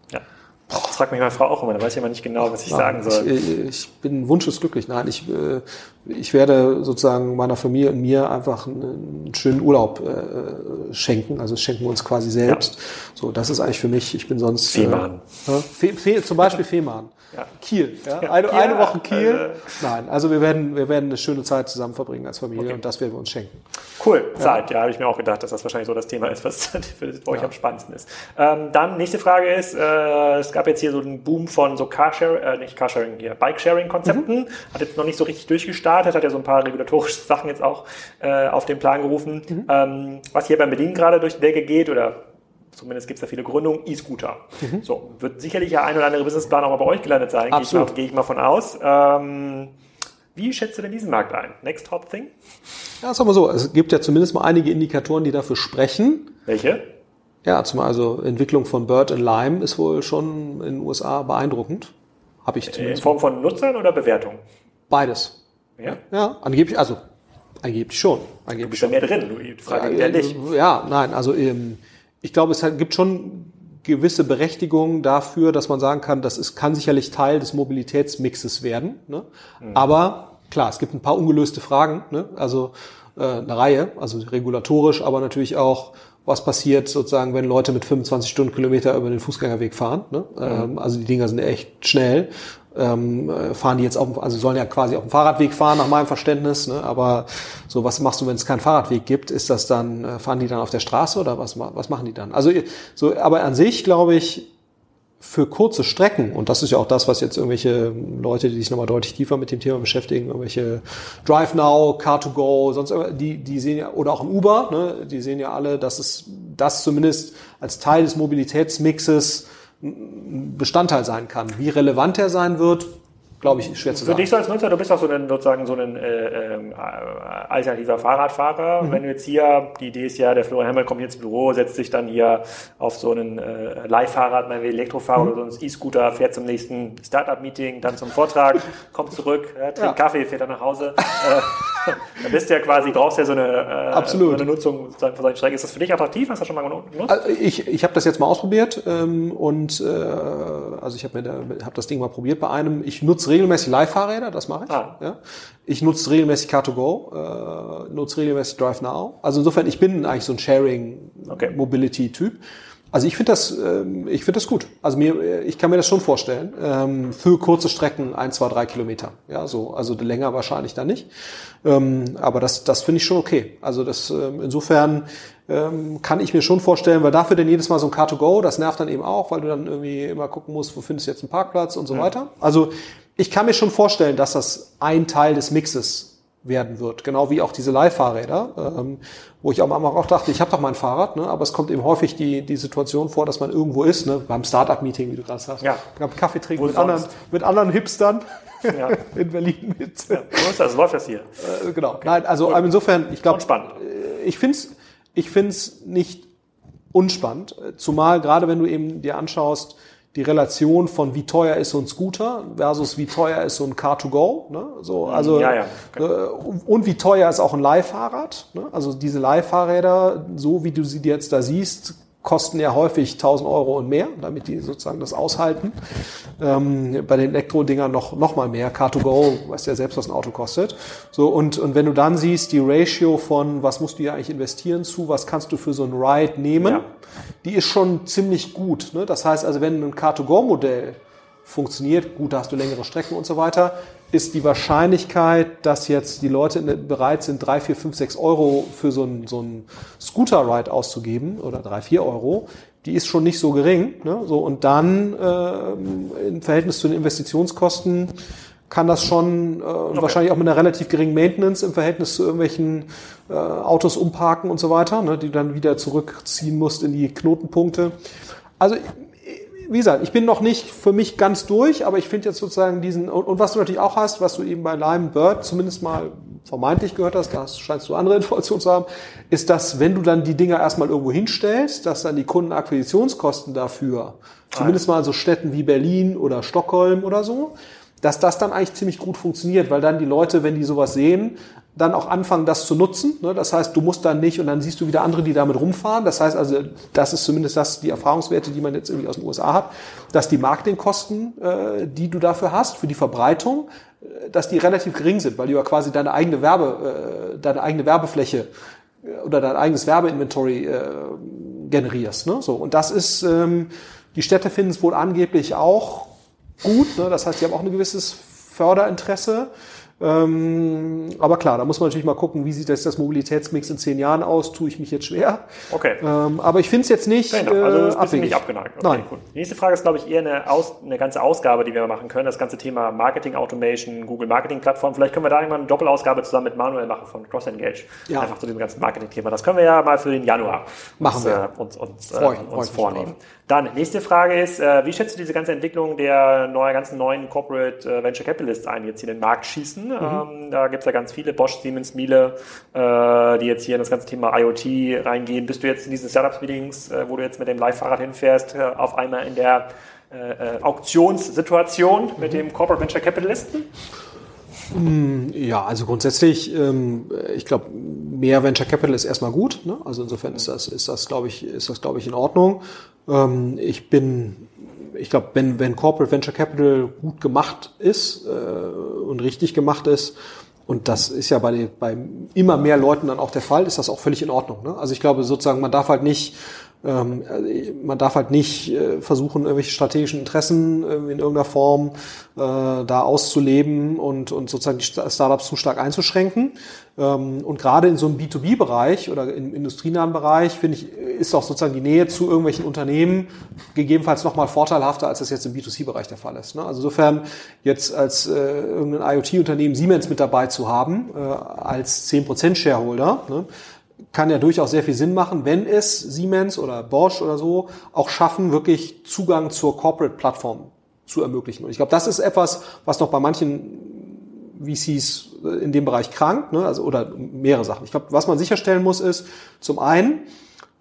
Das fragt mich meine Frau auch immer, da weiß ich immer nicht genau, was ich Nein, sagen soll. Ich, ich bin wunschesglücklich. Nein, ich, äh, ich werde sozusagen meiner Familie und mir einfach einen, schönen Urlaub äh, schenken. Also schenken wir uns quasi selbst. Ja. So, das ist eigentlich für mich, ich bin sonst... Fehmarn. Äh, Fe, Fe, zum Beispiel Fehmarn. Ja. Kiel. Ja? Eine, ja, eine Woche Kiel. Also, Nein, also wir werden, wir werden eine schöne Zeit zusammen verbringen als Familie okay. und das werden wir uns schenken. Cool, Zeit. Ja, habe ich mir auch gedacht, dass das wahrscheinlich so das Thema ist, was für euch am spannendsten ist. Ähm, dann nächste Frage ist, äh, es gab jetzt hier so einen Boom von so Carsharing, äh, nicht Carsharing, hier Bike-Sharing-Konzepten. Mhm. Hat jetzt noch nicht so richtig durchgestartet, hat ja so ein paar regulatorische Sachen jetzt auch äh, auf den Plan gerufen. Mhm. Ähm, was hier beim Berlin gerade durch die Decke geht oder zumindest gibt es da viele Gründungen, E-Scooter. Mhm. So, wird sicherlich ja ein oder andere Businessplan auch mal bei euch gelandet sein, gehe ich, mal, geh ich mal von aus. Ähm, wie schätzt du denn diesen Markt ein? Next Hot Thing? Ja, sagen wir so, es gibt ja zumindest mal einige Indikatoren, die dafür sprechen. Welche? Ja, zum also Entwicklung von Bird and Lime ist wohl schon in den USA beeindruckend. Habe ich zumindest. In Form von Nutzern oder Bewertung? Beides. Ja? Ja, angeblich, also angeblich schon. Angeblich du bist ja mehr drin, du fragst ja, ja nicht. Ja, nein, also ähm, ich glaube, es gibt schon gewisse Berechtigung dafür, dass man sagen kann, das ist, kann sicherlich Teil des Mobilitätsmixes werden. Ne? Mhm. Aber klar, es gibt ein paar ungelöste Fragen, ne? also äh, eine Reihe, also regulatorisch, aber natürlich auch, was passiert sozusagen, wenn Leute mit 25 Stundenkilometer über den Fußgängerweg fahren. Ne? Mhm. Ähm, also die Dinger sind echt schnell ähm, fahren die jetzt auf, also sollen ja quasi auf dem Fahrradweg fahren nach meinem Verständnis, ne? aber so was machst du, wenn es keinen Fahrradweg gibt? Ist das dann, äh, fahren die dann auf der Straße oder was, was machen die dann? Also so, aber an sich glaube ich, für kurze Strecken, und das ist ja auch das, was jetzt irgendwelche Leute, die sich nochmal deutlich tiefer mit dem Thema beschäftigen, irgendwelche Drive Now, Car2Go, sonst die, die sehen ja, oder auch ein Uber, ne, die sehen ja alle, dass es das zumindest als Teil des Mobilitätsmixes Bestandteil sein kann. Wie relevant er sein wird, glaube ich, schwer zu sagen. Für dich so als Nutzer, du bist auch so ein, sozusagen so ein äh, äh, alternativer Fahrradfahrer. Mhm. Wenn du jetzt hier, die Idee ist ja, der Florian Hemmel kommt hier ins Büro, setzt sich dann hier auf so einen äh, Leihfahrrad, mein Elektrofahrer mhm. oder so ein E-Scooter, fährt zum nächsten Startup-Meeting, dann zum Vortrag, kommt zurück, äh, trinkt ja. Kaffee, fährt dann nach Hause. äh, dann bist du ja quasi, brauchst ja so eine, äh, Absolut. So eine Nutzung sozusagen von solchen Strecken. Ist das für dich attraktiv? Hast du das schon mal genutzt? Also ich ich habe das jetzt mal ausprobiert ähm, und äh, also ich habe hab das Ding mal probiert bei einem. Ich nutze regelmäßig Leihfahrräder, das mache ich. Ah. Ja. Ich nutze regelmäßig Car2Go, äh, nutze regelmäßig Drive Now. Also insofern, ich bin eigentlich so ein Sharing-Mobility-Typ. Okay. Also ich finde das, ähm, ich finde das gut. Also mir, ich kann mir das schon vorstellen. Ähm, für kurze Strecken ein, zwei, drei Kilometer. Ja, so, also länger wahrscheinlich dann nicht. Ähm, aber das, das finde ich schon okay. Also das, insofern kann ich mir schon vorstellen, weil dafür denn jedes Mal so ein Car2Go, das nervt dann eben auch, weil du dann irgendwie immer gucken musst, wo findest du jetzt einen Parkplatz und so ja. weiter. Also ich kann mir schon vorstellen, dass das ein Teil des Mixes werden wird. Genau wie auch diese Leihfahrräder, ähm, wo ich am Anfang auch dachte, ich habe doch mein Fahrrad, ne? aber es kommt eben häufig die, die Situation vor, dass man irgendwo ist, ne? beim Startup-Meeting, wie du gerade sagst, ja. Kaffee trinken mit anderen, mit anderen Hipstern ja. in Berlin mit. Ja, so ist das, läuft das hier. Äh, genau. Nein, also cool. insofern, ich glaube. Äh, ich finde es ich find's nicht unspannend, zumal gerade wenn du eben dir anschaust, die Relation von wie teuer ist so ein Scooter versus wie teuer ist so ein Car2Go. Ne? So, mhm. also, ja, ja. Äh, und wie teuer ist auch ein Leihfahrrad. Ne? Also diese Leihfahrräder, so wie du sie jetzt da siehst, kosten ja häufig 1000 Euro und mehr, damit die sozusagen das aushalten. Ähm, bei den Elektrodingern noch, noch mal mehr. Car2Go, weißt ja selbst, was ein Auto kostet. So, und, und wenn du dann siehst, die Ratio von, was musst du ja eigentlich investieren zu, was kannst du für so ein Ride nehmen, ja. die ist schon ziemlich gut. Ne? Das heißt also, wenn ein Car2Go-Modell funktioniert, gut, da hast du längere Strecken und so weiter, ist die Wahrscheinlichkeit, dass jetzt die Leute bereit sind, drei, vier, fünf, sechs Euro für so ein, so ein Scooter-Ride auszugeben oder drei, vier Euro, die ist schon nicht so gering. Ne? So, und dann äh, im Verhältnis zu den Investitionskosten kann das schon äh, okay. wahrscheinlich auch mit einer relativ geringen Maintenance im Verhältnis zu irgendwelchen äh, Autos umparken und so weiter, ne, die dann wieder zurückziehen musst in die Knotenpunkte. Also wie gesagt, ich bin noch nicht für mich ganz durch, aber ich finde jetzt sozusagen diesen, und, und, was du natürlich auch hast, was du eben bei Lime Bird zumindest mal vermeintlich gehört hast, da scheinst du andere Informationen zu haben, ist, dass wenn du dann die Dinger erstmal irgendwo hinstellst, dass dann die Kundenakquisitionskosten dafür, zumindest mal so Städten wie Berlin oder Stockholm oder so, dass das dann eigentlich ziemlich gut funktioniert, weil dann die Leute, wenn die sowas sehen, dann auch anfangen, das zu nutzen. Ne? Das heißt, du musst dann nicht und dann siehst du wieder andere, die damit rumfahren. Das heißt also, das ist zumindest das, die Erfahrungswerte, die man jetzt irgendwie aus den USA hat, dass die Marketingkosten, äh, die du dafür hast, für die Verbreitung, äh, dass die relativ gering sind, weil du ja quasi deine eigene Werbe, äh, deine eigene Werbefläche oder dein eigenes Werbeinventory generierst. Ne? So, und das ist, ähm, die Städte finden es wohl angeblich auch gut. Ne? Das heißt, die haben auch ein gewisses Förderinteresse. Ähm, aber klar, da muss man natürlich mal gucken, wie sieht das, das Mobilitätsmix in zehn Jahren aus, tue ich mich jetzt schwer. Okay. Ähm, aber ich finde es jetzt nicht, äh, also abwegig. nicht abgeneigt. Okay, Nein. Cool. Die nächste Frage ist, glaube ich, eher eine, Aus, eine ganze Ausgabe, die wir machen können. Das ganze Thema Marketing Automation, Google Marketing Plattform. Vielleicht können wir da irgendwann eine Doppelausgabe zusammen mit Manuel machen von Cross Engage. Ja. Einfach zu diesem ganzen Marketing-Thema. Das können wir ja mal für den Januar machen uns, wir. Äh, uns, uns, äh, uns vornehmen. Dann, nächste Frage ist, äh, wie schätzt du diese ganze Entwicklung der neue, ganzen neuen Corporate äh, Venture Capitalists ein, die jetzt hier in den Markt schießen? Mhm. Ähm, da gibt es ja ganz viele, Bosch, Siemens, Miele, äh, die jetzt hier in das ganze Thema IoT reingehen. Bist du jetzt in diesen Startups-Meetings, wo du jetzt mit dem Live-Fahrrad hinfährst, äh, auf einmal in der Auktionssituation mhm. mit dem Corporate Venture Capitalisten? Mm, ja, also grundsätzlich, ähm, ich glaube, mehr Venture Capital ist erstmal gut. Ne? Also insofern ist das, ist das, glaube ich, ist das, glaube ich, in Ordnung. Ähm, ich bin, ich glaube, wenn, wenn Corporate Venture Capital gut gemacht ist äh, und richtig gemacht ist, und das ist ja bei, bei immer mehr Leuten dann auch der Fall, ist das auch völlig in Ordnung. Ne? Also ich glaube sozusagen, man darf halt nicht ähm, man darf halt nicht äh, versuchen, irgendwelche strategischen Interessen äh, in irgendeiner Form äh, da auszuleben und, sozusagen die Startups zu stark einzuschränken. Ähm, und gerade in so einem B2B-Bereich oder im industrienahen Bereich, finde ich, ist auch sozusagen die Nähe zu irgendwelchen Unternehmen gegebenenfalls nochmal vorteilhafter, als das jetzt im B2C-Bereich der Fall ist. Ne? Also insofern jetzt als äh, irgendein IoT-Unternehmen Siemens mit dabei zu haben, als 10% Shareholder, ne? Kann ja durchaus sehr viel Sinn machen, wenn es Siemens oder Bosch oder so auch schaffen, wirklich Zugang zur Corporate-Plattform zu ermöglichen. Und ich glaube, das ist etwas, was noch bei manchen VCs in dem Bereich krankt, ne? also, oder mehrere Sachen. Ich glaube, was man sicherstellen muss, ist zum einen,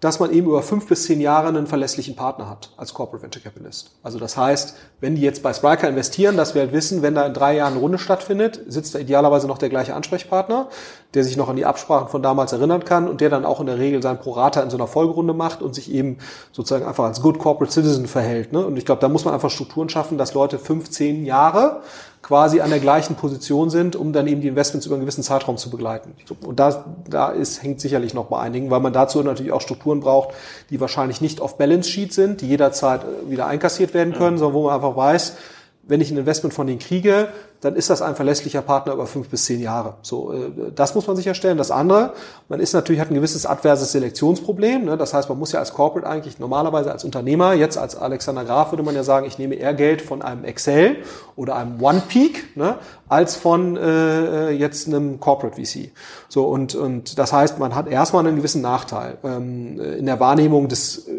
dass man eben über fünf bis zehn Jahre einen verlässlichen Partner hat als Corporate Venture Capitalist. Also das heißt, wenn die jetzt bei Spriker investieren, dass wir halt wissen, wenn da in drei Jahren eine Runde stattfindet, sitzt da idealerweise noch der gleiche Ansprechpartner, der sich noch an die Absprachen von damals erinnern kann und der dann auch in der Regel sein Prorata in so einer Folgerunde macht und sich eben sozusagen einfach als Good Corporate Citizen verhält. Ne? Und ich glaube, da muss man einfach Strukturen schaffen, dass Leute fünf, zehn Jahre quasi an der gleichen Position sind, um dann eben die Investments über einen gewissen Zeitraum zu begleiten. Und da, da ist, hängt sicherlich noch bei einigen, weil man dazu natürlich auch Strukturen braucht, die wahrscheinlich nicht auf Balance Sheet sind, die jederzeit äh, wieder einkassiert werden können, sondern wo man einfach weiß, wenn ich ein Investment von denen kriege, dann ist das ein verlässlicher Partner über fünf bis zehn Jahre. So, äh, das muss man sicherstellen. Das andere, man ist natürlich hat ein gewisses adverses Selektionsproblem. Ne? Das heißt, man muss ja als Corporate eigentlich normalerweise als Unternehmer, jetzt als Alexander Graf würde man ja sagen, ich nehme eher Geld von einem Excel oder einem OnePeak, ne? als von äh, jetzt einem Corporate VC. So und und das heißt, man hat erstmal einen gewissen Nachteil ähm, in der Wahrnehmung des äh,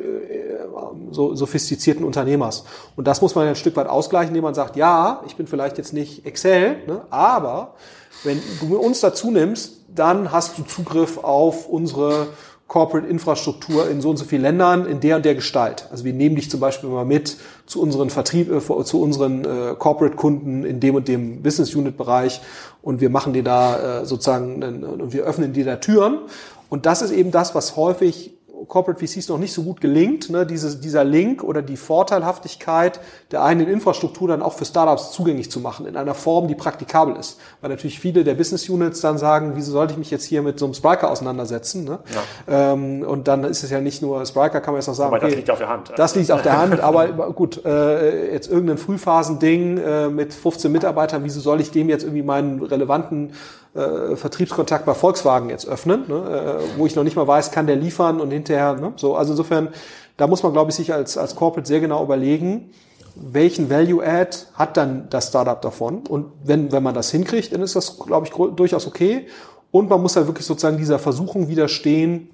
so sophistizierten Unternehmers. Und das muss man ein Stück weit ausgleichen, indem man sagt, ja, ich bin vielleicht jetzt nicht Excel, ne, aber wenn du uns dazu nimmst, dann hast du Zugriff auf unsere Corporate Infrastruktur in so und so vielen Ländern in der und der Gestalt. Also wir nehmen dich zum Beispiel mal mit zu unseren Vertrieb, äh, zu unseren äh, Corporate Kunden in dem und dem Business Unit Bereich und wir machen dir da äh, sozusagen und wir öffnen dir da Türen. Und das ist eben das, was häufig Corporate VCs noch nicht so gut gelingt, ne, diese, dieser Link oder die Vorteilhaftigkeit der eigenen Infrastruktur dann auch für Startups zugänglich zu machen, in einer Form, die praktikabel ist. Weil natürlich viele der Business Units dann sagen, wieso sollte ich mich jetzt hier mit so einem Spriker auseinandersetzen? Ne? Ja. Ähm, und dann ist es ja nicht nur Spriker, kann man jetzt noch sagen. Aber okay, das liegt auf der Hand. Das liegt auf der Hand, aber gut, äh, jetzt irgendein Frühphasending äh, mit 15 Mitarbeitern, wieso soll ich dem jetzt irgendwie meinen relevanten äh, Vertriebskontakt bei Volkswagen jetzt öffnen, ne, äh, wo ich noch nicht mal weiß, kann der liefern und hinterher, ne, so, also insofern, da muss man, glaube ich, sich als, als Corporate sehr genau überlegen, welchen Value-Add hat dann das Startup davon? Und wenn, wenn man das hinkriegt, dann ist das, glaube ich, durchaus okay. Und man muss halt wirklich sozusagen dieser Versuchung widerstehen,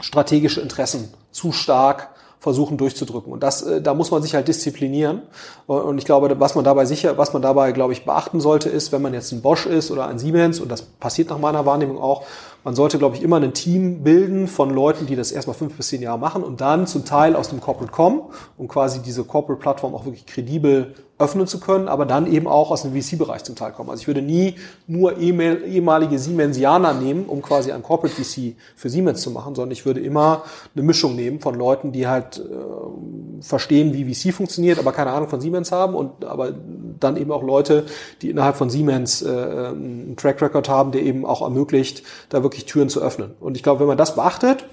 strategische Interessen zu stark versuchen durchzudrücken. Und das, äh, da muss man sich halt disziplinieren. Und ich glaube, was man dabei sicher, was man dabei, glaube ich, beachten sollte, ist, wenn man jetzt ein Bosch ist oder ein Siemens, und das passiert nach meiner Wahrnehmung auch, man sollte, glaube ich, immer ein Team bilden von Leuten, die das erstmal fünf bis zehn Jahre machen und dann zum Teil aus dem Corporate kommen, um quasi diese Corporate-Plattform auch wirklich kredibel öffnen zu können, aber dann eben auch aus dem VC-Bereich zum Teil kommen. Also ich würde nie nur ehemalige Siemensianer nehmen, um quasi ein Corporate VC für Siemens zu machen, sondern ich würde immer eine Mischung nehmen von Leuten, die halt äh, verstehen, wie VC funktioniert, aber keine Ahnung von Siemens haben und aber dann eben auch Leute, die innerhalb von Siemens äh, einen Track Record haben, der eben auch ermöglicht, da wirklich Türen zu öffnen. Und ich glaube, wenn man das beachtet,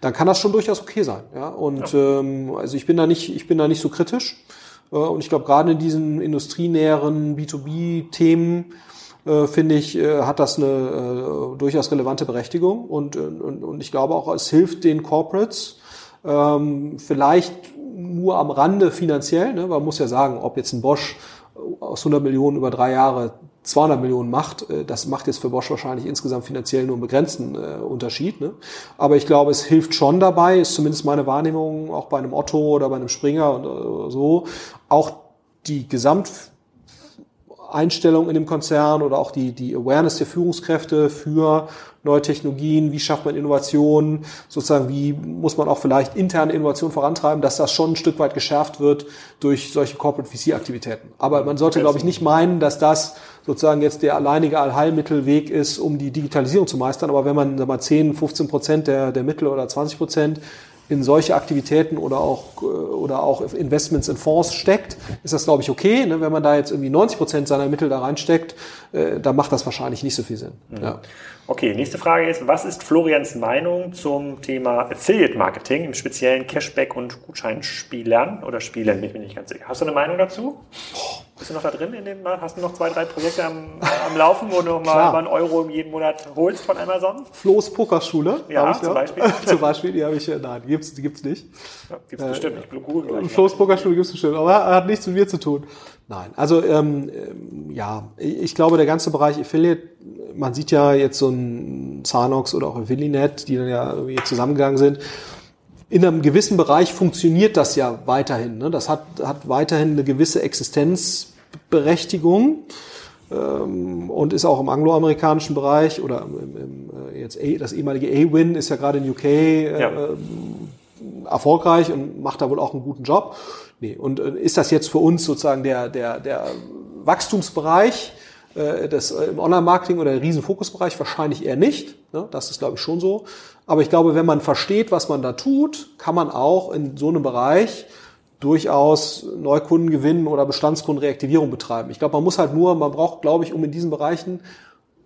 dann kann das schon durchaus okay sein. Ja? Und ja. Ähm, also ich bin da nicht, ich bin da nicht so kritisch. Äh, und ich glaube, gerade in diesen industrienäheren B2B-Themen äh, finde ich, äh, hat das eine äh, durchaus relevante Berechtigung. Und, und, und ich glaube auch, es hilft den Corporates, ähm, vielleicht nur am Rande finanziell. Ne? Man muss ja sagen, ob jetzt ein Bosch aus 100 Millionen über drei Jahre 200 Millionen macht, äh, das macht jetzt für Bosch wahrscheinlich insgesamt finanziell nur einen begrenzten äh, Unterschied. Ne? Aber ich glaube, es hilft schon dabei, ist zumindest meine Wahrnehmung auch bei einem Otto oder bei einem Springer und äh, so, auch die Gesamteinstellung in dem Konzern oder auch die, die Awareness der Führungskräfte für neue Technologien, wie schafft man Innovationen, sozusagen wie muss man auch vielleicht interne Innovation vorantreiben, dass das schon ein Stück weit geschärft wird durch solche Corporate VC-Aktivitäten. Aber man sollte, glaube ich, nicht meinen, dass das sozusagen jetzt der alleinige Allheilmittelweg ist, um die Digitalisierung zu meistern. Aber wenn man sag mal, 10, 15 Prozent der, der Mittel oder 20 Prozent in solche Aktivitäten oder auch, oder auch Investments in Fonds steckt, ist das, glaube ich, okay. Ne? Wenn man da jetzt irgendwie 90 Prozent seiner Mittel da reinsteckt, äh, dann macht das wahrscheinlich nicht so viel Sinn. Mhm. Ja. Okay, nächste Frage ist, was ist Florians Meinung zum Thema Affiliate Marketing, im speziellen Cashback- und Gutscheinspielern oder Spielen, bin ich mir nicht ganz sicher. Hast du eine Meinung dazu? Bist du noch da drin? In dem, hast du noch zwei, drei Projekte am, am Laufen, wo du mal über einen Euro jeden Monat holst von Amazon? Flo's Pokerschule. Ja, zum ja. Beispiel. zum Beispiel, die habe ich, nein, die gibt's, die gibt's nicht. Ja, gibt's äh, bestimmt. Ich google gleich. Flo's Pokerschule gibt's bestimmt, aber hat nichts mit mir zu tun. Nein, also ähm, ähm, ja, ich glaube, der ganze Bereich Affiliate, man sieht ja jetzt so ein Zanox oder auch Affiliate, die dann ja irgendwie zusammengegangen sind. In einem gewissen Bereich funktioniert das ja weiterhin. Ne? Das hat, hat weiterhin eine gewisse Existenzberechtigung ähm, und ist auch im angloamerikanischen Bereich oder im, im, äh, jetzt A, das ehemalige A-Win ist ja gerade in UK äh, ja. Ähm, erfolgreich und macht da wohl auch einen guten Job. Nee, und äh, ist das jetzt für uns sozusagen der, der, der Wachstumsbereich äh, des, äh, im Online-Marketing oder der Riesenfokusbereich? Wahrscheinlich eher nicht. Ne? Das ist, glaube ich, schon so. Aber ich glaube, wenn man versteht, was man da tut, kann man auch in so einem Bereich durchaus Neukunden gewinnen oder Bestandskundenreaktivierung betreiben. Ich glaube, man muss halt nur, man braucht, glaube ich, um in diesen Bereichen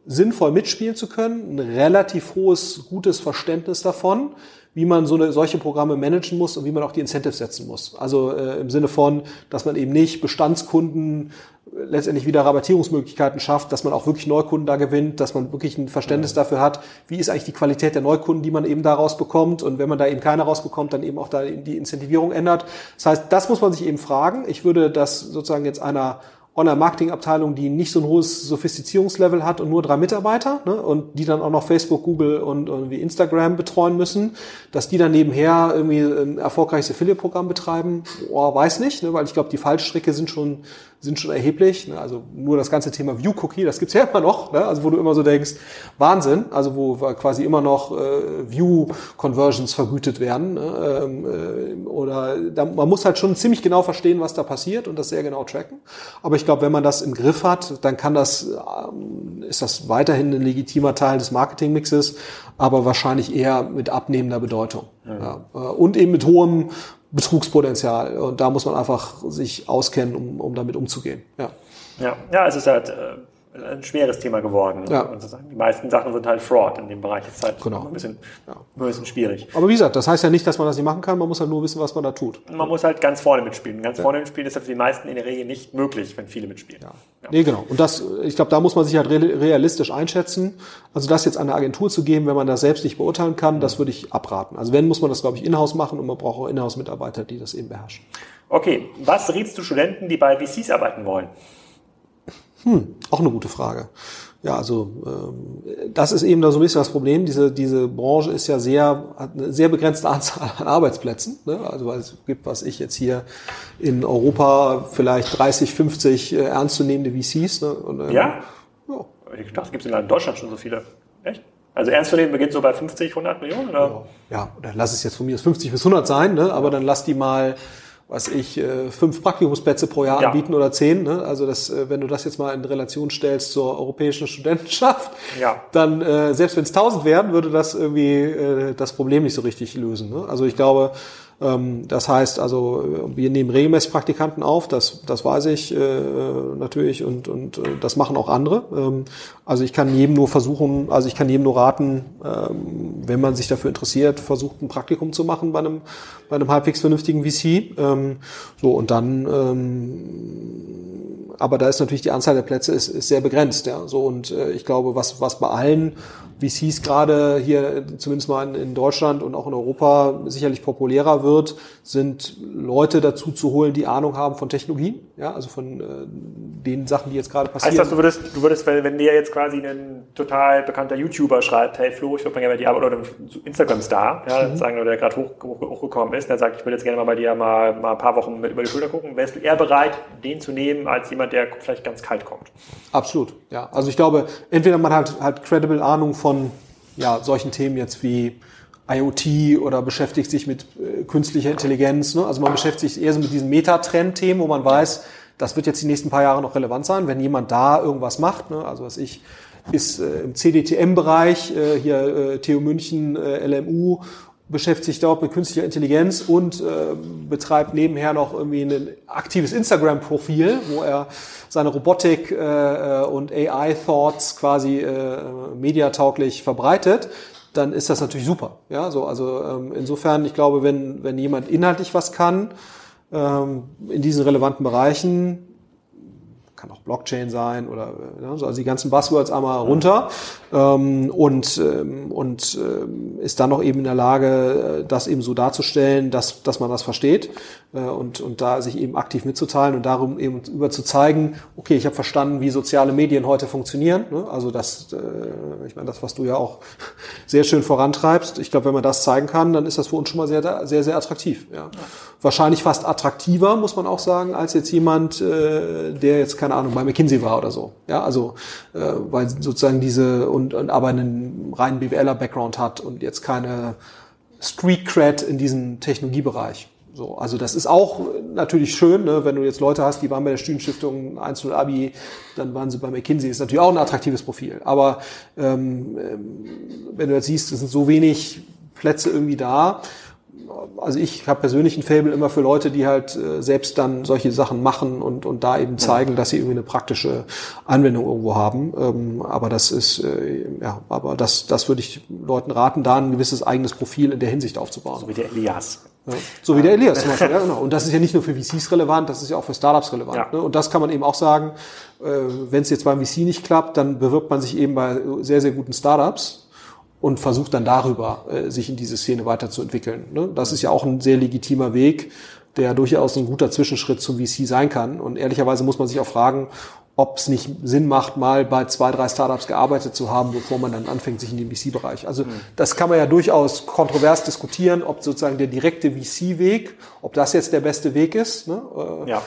sinnvoll mitspielen zu können, ein relativ hohes, gutes Verständnis davon, wie man so eine, solche Programme managen muss und wie man auch die Incentives setzen muss. Also äh, im Sinne von, dass man eben nicht Bestandskunden letztendlich wieder Rabattierungsmöglichkeiten schafft, dass man auch wirklich Neukunden da gewinnt, dass man wirklich ein Verständnis ja. dafür hat, wie ist eigentlich die Qualität der Neukunden, die man eben daraus bekommt und wenn man da eben keine rausbekommt, dann eben auch da die Incentivierung ändert. Das heißt, das muss man sich eben fragen. Ich würde das sozusagen jetzt einer Online-Marketing-Abteilung, die nicht so ein hohes Sophistizierungslevel hat und nur drei Mitarbeiter ne, und die dann auch noch Facebook, Google und irgendwie Instagram betreuen müssen, dass die dann nebenher irgendwie ein erfolgreiches Affiliate-Programm betreiben, oh, weiß nicht, ne, weil ich glaube, die Fallstricke sind schon sind schon erheblich. Ne? Also nur das ganze Thema View-Cookie, das gibt's ja immer noch, ne? also wo du immer so denkst, Wahnsinn, also wo quasi immer noch äh, View-Conversions vergütet werden. Ne? Ähm, äh, oder da, man muss halt schon ziemlich genau verstehen, was da passiert und das sehr genau tracken. Aber ich glaube, wenn man das im Griff hat, dann kann das, ähm, ist das weiterhin ein legitimer Teil des Marketingmixes, aber wahrscheinlich eher mit abnehmender Bedeutung. Ja. Ja. Äh, und eben mit hohem Betrugspotenzial. Und da muss man einfach sich auskennen, um, um damit umzugehen. Ja. Ja, ja, es ist halt äh, ein schweres Thema geworden. Ja. Die meisten Sachen sind halt Fraud in dem Bereich. Das ist halt genau. ein, bisschen, ja. ein bisschen schwierig. Aber wie gesagt, das heißt ja nicht, dass man das nicht machen kann. Man muss halt nur wissen, was man da tut. Man muss halt ganz vorne mitspielen. Ganz ja. vorne mitspielen ist für die meisten in der Regel nicht möglich, wenn viele mitspielen. Ja. Ja. Nee, genau. Und das, ich glaube, da muss man sich halt realistisch einschätzen. Also das jetzt an eine Agentur zu geben, wenn man das selbst nicht beurteilen kann, das würde ich abraten. Also wenn, muss man das, glaube ich, in-house machen und man braucht auch in-house-Mitarbeiter, die das eben beherrschen. Okay, was rätst du Studenten, die bei VCs arbeiten wollen? Hm, auch eine gute Frage. Ja, also ähm, das ist eben da so ein bisschen das Problem. Diese, diese Branche ist ja sehr, hat eine sehr begrenzte Anzahl an Arbeitsplätzen. Ne? Also weil es gibt, was ich jetzt hier in Europa vielleicht 30, 50 äh, ernstzunehmende VCs. Ne? Und, ähm, ja? ja? Ich dachte, es gibt in Deutschland schon so viele. Echt? Also ernstzunehmend beginnt so bei 50, 100 Millionen? Oder? Ja, oder lass es jetzt von mir aus 50 bis 100 sein, ne? aber dann lass die mal was ich, äh, fünf Praktikumsplätze pro Jahr ja. anbieten oder zehn. Ne? Also das, äh, wenn du das jetzt mal in Relation stellst zur europäischen Studentenschaft, ja. dann äh, selbst wenn es tausend wären, würde das irgendwie äh, das Problem nicht so richtig lösen. Ne? Also ich glaube, das heißt also, wir nehmen regelmäßig Praktikanten auf, das, das weiß ich äh, natürlich und, und äh, das machen auch andere. Ähm, also ich kann jedem nur versuchen, also ich kann jedem nur raten, ähm, wenn man sich dafür interessiert, versucht ein Praktikum zu machen bei einem, bei einem halbwegs vernünftigen VC. Ähm, so und dann ähm, aber da ist natürlich die Anzahl der Plätze ist, ist sehr begrenzt, ja. So und äh, ich glaube, was was bei allen VCs gerade hier zumindest mal in, Deutschland und auch in Europa sicherlich populärer wird, sind Leute dazu zu holen, die Ahnung haben von Technologien, ja, also von äh, den Sachen, die jetzt gerade passieren. Heißt das, du würdest, du würdest, wenn dir jetzt quasi ein total bekannter YouTuber schreibt, hey Flo, ich würde mal gerne bei dir arbeiten, oder ein Instagram-Star, ja, mhm. sagen, oder der gerade hoch, hoch, hochgekommen ist, der sagt, ich würde jetzt gerne mal bei dir mal, mal ein paar Wochen mit über die Schulter gucken, wärst du eher bereit, den zu nehmen, als jemand, der vielleicht ganz kalt kommt? Absolut, ja. Also ich glaube, entweder man hat halt credible Ahnung von ja, solchen Themen jetzt wie IoT oder beschäftigt sich mit äh, künstlicher Intelligenz. Ne? Also man beschäftigt sich eher so mit diesen Metatrend-Themen, wo man weiß, das wird jetzt die nächsten paar Jahre noch relevant sein, wenn jemand da irgendwas macht. Ne? Also was ich ist äh, im CDTM-Bereich, äh, hier äh, TU München, äh, LMU, beschäftigt sich dort mit künstlicher Intelligenz und äh, betreibt nebenher noch irgendwie ein aktives Instagram-Profil, wo er seine Robotik äh, äh und AI-Thoughts quasi äh, mediatauglich verbreitet, dann ist das natürlich super. Ja, so also ähm, insofern, ich glaube, wenn wenn jemand inhaltlich was kann ähm, in diesen relevanten Bereichen, kann auch Blockchain sein oder ja, also die ganzen Buzzwords einmal runter ähm, und ähm, und ähm, ist dann noch eben in der Lage, äh, das eben so darzustellen, dass dass man das versteht äh, und und da sich eben aktiv mitzuteilen und darum eben über zu zeigen, okay, ich habe verstanden, wie soziale Medien heute funktionieren. Ne? Also das, äh, ich meine, das, was du ja auch sehr schön vorantreibst. Ich glaube, wenn man das zeigen kann, dann ist das für uns schon mal sehr sehr sehr attraktiv. Ja. ja. Wahrscheinlich fast attraktiver, muss man auch sagen, als jetzt jemand, äh, der jetzt keine Ahnung bei McKinsey war oder so. Ja, also äh, weil sozusagen diese und, und aber einen reinen BWLer-Background hat und jetzt keine Street Cred in diesem Technologiebereich. So, also das ist auch natürlich schön, ne, wenn du jetzt Leute hast, die waren bei der Studienstiftung 1.0 Abi, dann waren sie bei McKinsey, ist natürlich auch ein attraktives Profil. Aber ähm, ähm wenn du jetzt siehst, es sind so wenig Plätze irgendwie da, also ich habe persönlich ein Fable immer für Leute, die halt äh, selbst dann solche Sachen machen und, und da eben zeigen, dass sie irgendwie eine praktische Anwendung irgendwo haben. Ähm, aber das ist, äh, ja, aber das, das würde ich Leuten raten, da ein gewisses eigenes Profil in der Hinsicht aufzubauen. So wie der Elias. Ja, so wie der Elias zum Beispiel, ja, genau. Und das ist ja nicht nur für VCs relevant, das ist ja auch für Startups relevant. Ja. Ne? Und das kann man eben auch sagen, äh, wenn es jetzt beim VC nicht klappt, dann bewirbt man sich eben bei sehr, sehr guten Startups und versucht dann darüber äh, sich in diese Szene weiterzuentwickeln. Ne? Das ist ja auch ein sehr legitimer Weg, der durchaus ein guter Zwischenschritt zum VC sein kann. Und ehrlicherweise muss man sich auch fragen, ob es nicht Sinn macht, mal bei zwei, drei Startups gearbeitet zu haben, bevor man dann anfängt, sich in den VC-Bereich. Also mhm. das kann man ja durchaus kontrovers diskutieren, ob sozusagen der direkte VC-Weg, ob das jetzt der beste Weg ist. Ne? Äh, ja.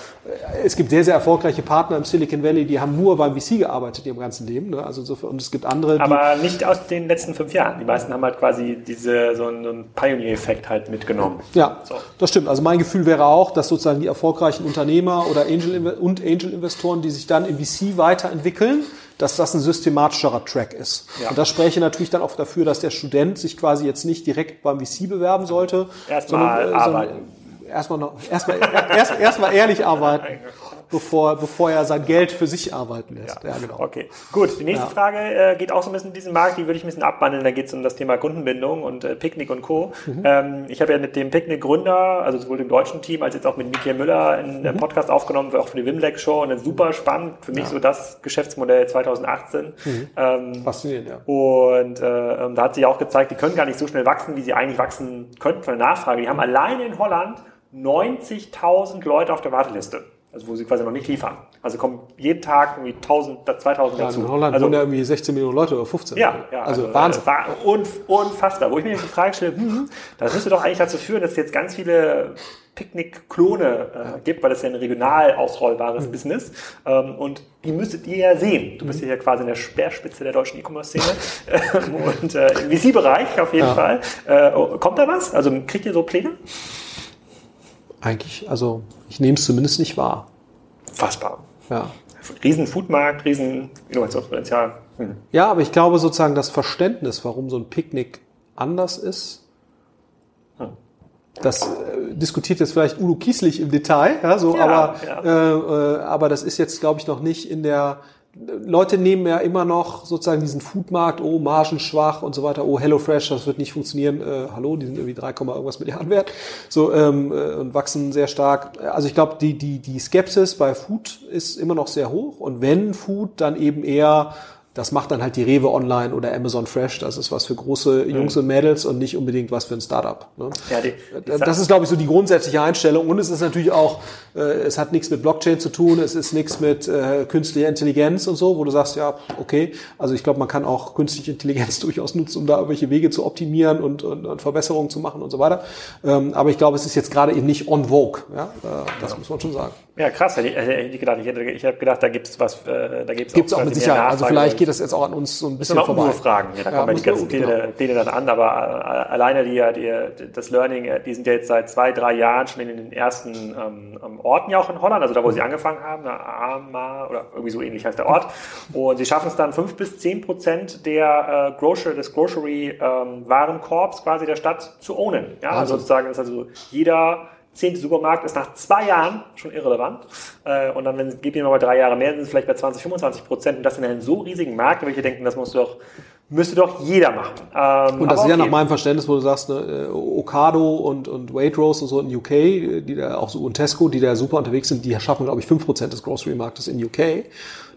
Es gibt sehr, sehr erfolgreiche Partner im Silicon Valley, die haben nur beim VC gearbeitet ihrem ganzen Leben. Ne? Also insofern, und es gibt andere. Aber nicht aus den letzten fünf Jahren. Die meisten haben halt quasi diese so einen, so einen Pioneer-Effekt halt mitgenommen. Ja, so. das stimmt. Also mein Gefühl wäre auch, dass sozusagen die erfolgreichen Unternehmer oder Angel und Angel-Investoren, die sich dann in VC weiterentwickeln, dass das ein systematischerer Track ist. Ja. Und das spreche natürlich dann auch dafür, dass der Student sich quasi jetzt nicht direkt beim VC bewerben sollte. Erstmal sondern, arbeiten. Sondern erstmal noch, erstmal, erst, erstmal ehrlich arbeiten bevor, bevor er sein Geld für sich arbeiten lässt. Ja, ja genau. Okay, gut. Die nächste ja. Frage äh, geht auch so ein bisschen in diesen Markt, die würde ich ein bisschen abwandeln. Da geht es um das Thema Kundenbindung und äh, Picknick und Co. Mhm. Ähm, ich habe ja mit dem Picknick-Gründer, also sowohl dem deutschen Team als jetzt auch mit Michael Müller einen mhm. Podcast aufgenommen, auch für die Wimleck Show und super spannend. Für mich ja. so das Geschäftsmodell 2018. Mhm. Ähm, Faszinierend, ja. Und äh, ähm, da hat sich auch gezeigt, die können gar nicht so schnell wachsen, wie sie eigentlich wachsen könnten von der Nachfrage. Die haben alleine in Holland 90.000 Leute auf der Warteliste also wo sie quasi noch nicht liefern. Also kommen jeden Tag irgendwie 1000, 2000 ja, dazu. In Holland also, wohnen ja irgendwie 16 Millionen Leute oder 15. Ja, ja also, also Wahnsinn. Äh, unf unfassbar. Wo ich mir die Frage stelle, hm, das müsste doch eigentlich dazu führen, dass es jetzt ganz viele Picknick-Klone äh, gibt, weil das ja ein regional ausrollbares mhm. Business. Ähm, und die müsstet ihr ja sehen. Du bist mhm. ja quasi in der Speerspitze der deutschen E-Commerce-Szene. und äh, im VC-Bereich auf jeden ja. Fall. Äh, kommt da was? Also kriegt ihr so Pläne? Eigentlich, also ich nehme es zumindest nicht wahr. Fassbar. Ja. Riesen Foodmarkt, riesen Innovationspotenzial. Hm. Ja, aber ich glaube sozusagen das Verständnis, warum so ein Picknick anders ist, hm. das äh, diskutiert jetzt vielleicht Udo Kieslich im Detail, ja, so, ja, aber, ja. Äh, äh, aber das ist jetzt, glaube ich, noch nicht in der Leute nehmen ja immer noch sozusagen diesen Foodmarkt, oh, margenschwach und so weiter, oh, HelloFresh, das wird nicht funktionieren, äh, hallo, die sind irgendwie 3, irgendwas Milliarden wert, so, ähm, äh, und wachsen sehr stark. Also ich glaube, die, die, die Skepsis bei Food ist immer noch sehr hoch und wenn Food, dann eben eher das macht dann halt die Rewe Online oder Amazon Fresh. Das ist was für große Jungs mhm. und Mädels und nicht unbedingt was für ein Startup. Ne? Ja, die, die das ist, glaube ich, so die grundsätzliche Einstellung. Und es ist natürlich auch, äh, es hat nichts mit Blockchain zu tun, es ist nichts mit äh, künstlicher Intelligenz und so, wo du sagst, ja, okay, also ich glaube, man kann auch künstliche Intelligenz durchaus nutzen, um da irgendwelche Wege zu optimieren und, und, und Verbesserungen zu machen und so weiter. Ähm, aber ich glaube, es ist jetzt gerade eben nicht on vogue. Ja? Äh, das ja. muss man schon sagen. Ja, krass. Hätte ich, hätte ich gedacht. Ich, hätte, ich habe gedacht, da gibt es was. Äh, da gibt's, gibt's auch, auch mit Sicherheit. Also vielleicht geht das jetzt auch an uns so ein bisschen vorbei. Nur Fragen. Ja, da ja, kommen ja die ganzen Pläne, genau. Pläne dann an. Aber äh, alleine die, die, das Learning, äh, die sind ja jetzt seit zwei, drei Jahren schon in den ersten ähm, ähm Orten ja auch in Holland, also da, wo sie angefangen haben, na, Ama oder irgendwie so ähnlich heißt der Ort. Und sie schaffen es dann fünf bis zehn Prozent der äh, Grocery, des Grocery ähm, Warenkorbs quasi der Stadt zu ownen. Ja, also sozusagen ist also jeder zehnte Supermarkt ist nach zwei Jahren schon irrelevant. Äh, und dann, wenn, gib mir mal drei Jahre mehr, sind es vielleicht bei 20, 25 Prozent. Und das in einem so riesigen Markt, welche denken, das musst du doch, müsste doch jeder machen. Ähm, und das ist okay. ja nach meinem Verständnis, wo du sagst, ne, äh, Ocado und, und Waitrose und so in UK, die da auch so und Tesco, die da super unterwegs sind, die schaffen, glaube ich, fünf Prozent des Grocery-Marktes in UK.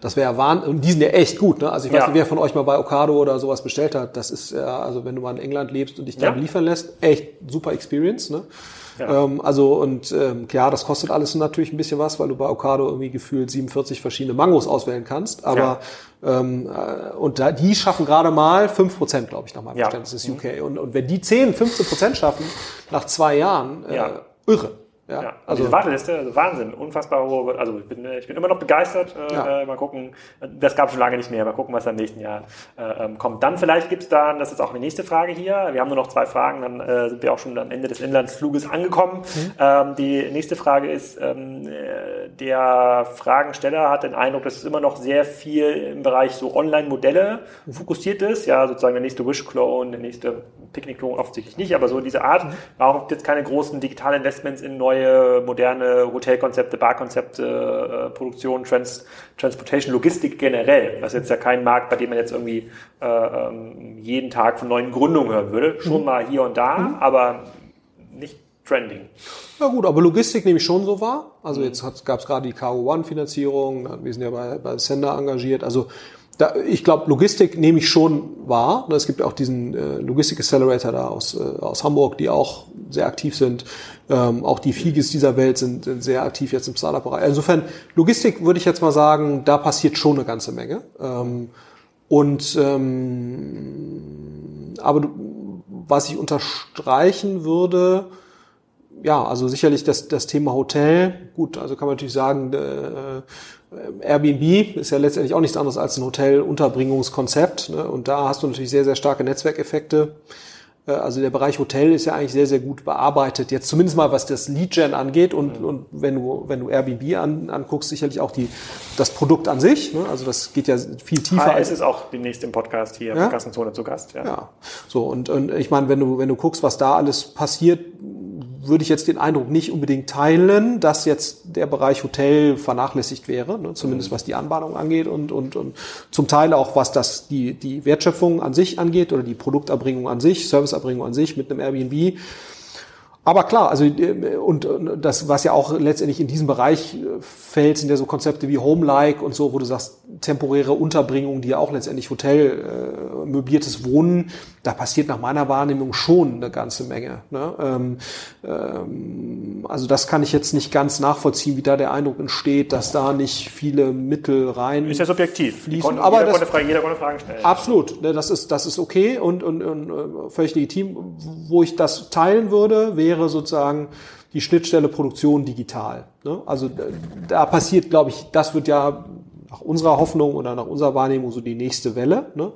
Das wäre ja Wahnsinn. Und die sind ja echt gut. Ne? Also ich weiß ja. nicht, wer von euch mal bei Ocado oder sowas bestellt hat. Das ist ja, also wenn du mal in England lebst und dich da ja. liefern lässt, echt super Experience. Ne? Ja. Ähm, also und ähm, klar, das kostet alles natürlich ein bisschen was, weil du bei Ocado irgendwie gefühlt 47 verschiedene Mangos auswählen kannst. Aber ja. ähm, äh, und da, die schaffen gerade mal 5 Prozent, glaube ich, nach meinem ja. Verständnis, ist UK. Und, und wenn die 10, 15 Prozent schaffen nach zwei Jahren, äh, irre. Ja, ja. Also diese Warteliste, also Wahnsinn, unfassbar hohe. Also ich bin, ich bin immer noch begeistert. Äh, ja. Äh, mal gucken, das gab schon lange nicht mehr. Mal gucken, was im nächsten Jahr äh, ähm, kommt. Dann vielleicht gibt es dann, das ist auch die nächste Frage hier. Wir haben nur noch zwei Fragen, dann äh, sind wir auch schon am Ende des Inlandsfluges angekommen. Mhm. Ähm, die nächste Frage ist, ähm, äh, der Fragensteller hat den Eindruck, dass es immer noch sehr viel im Bereich so Online-Modelle mhm. fokussiert ist. Ja, sozusagen der nächste Wish-Clone, der nächste Picknick-Clone offensichtlich nicht, aber so diese Art. Warum gibt es keine großen digitalen Investments in neue neue, moderne Hotelkonzepte, Barkonzepte, äh, Produktion, Trans Transportation, Logistik generell. Das ist jetzt ja kein Markt, bei dem man jetzt irgendwie äh, ähm, jeden Tag von neuen Gründungen hören würde. Schon mhm. mal hier und da, mhm. aber nicht trending. Ja gut, aber Logistik nehme ich schon so wahr. Also jetzt gab es gerade die Cargo One Finanzierung, wir sind ja bei, bei Sender engagiert. Also da, ich glaube, Logistik nehme ich schon wahr. Es gibt auch diesen äh, Logistik Accelerator da aus, äh, aus Hamburg, die auch sehr aktiv sind. Ähm, auch die Figis dieser Welt sind, sind sehr aktiv jetzt im Startup-Bereich. Insofern, Logistik würde ich jetzt mal sagen, da passiert schon eine ganze Menge. Ähm, und ähm, aber was ich unterstreichen würde, ja, also sicherlich das, das Thema Hotel. Gut, also kann man natürlich sagen, äh, Airbnb ist ja letztendlich auch nichts anderes als ein Hotelunterbringungskonzept. Ne? Und da hast du natürlich sehr, sehr starke Netzwerkeffekte. Äh, also der Bereich Hotel ist ja eigentlich sehr, sehr gut bearbeitet. Jetzt zumindest mal, was das Lead-Gen angeht. Und, und wenn du, wenn du Airbnb an, anguckst, sicherlich auch die, das Produkt an sich. Ne? Also das geht ja viel tiefer. Es ist auch demnächst im Podcast hier, ja? Kassenzone zu Gast. Ja. ja. So, und, und ich meine, wenn du, wenn du guckst, was da alles passiert, würde ich jetzt den Eindruck nicht unbedingt teilen, dass jetzt der Bereich Hotel vernachlässigt wäre, ne, zumindest was die Anbahnung angeht und, und, und zum Teil auch was das die, die Wertschöpfung an sich angeht oder die Produkterbringung an sich, Serviceerbringung an sich mit einem Airbnb. Aber klar, also äh, und das, was ja auch letztendlich in diesem Bereich äh, fällt, sind ja so Konzepte wie Home-like und so, wo du sagst, temporäre Unterbringung, die ja auch letztendlich Hotel, äh, möbliertes Wohnen, da passiert nach meiner Wahrnehmung schon eine ganze Menge. Ne? Ähm, ähm, also das kann ich jetzt nicht ganz nachvollziehen, wie da der Eindruck entsteht, dass da nicht viele Mittel rein ist ja subjektiv. Fließen. Konnte, aber jeder, das, konnte Fragen, jeder konnte Fragen stellen. Absolut, ne, das ist das ist okay und, und, und äh, völlig legitim. Wo ich das teilen würde, wäre wäre sozusagen die Schnittstelle Produktion digital. Ne? Also da passiert, glaube ich, das wird ja nach unserer Hoffnung oder nach unserer Wahrnehmung so die nächste Welle ne?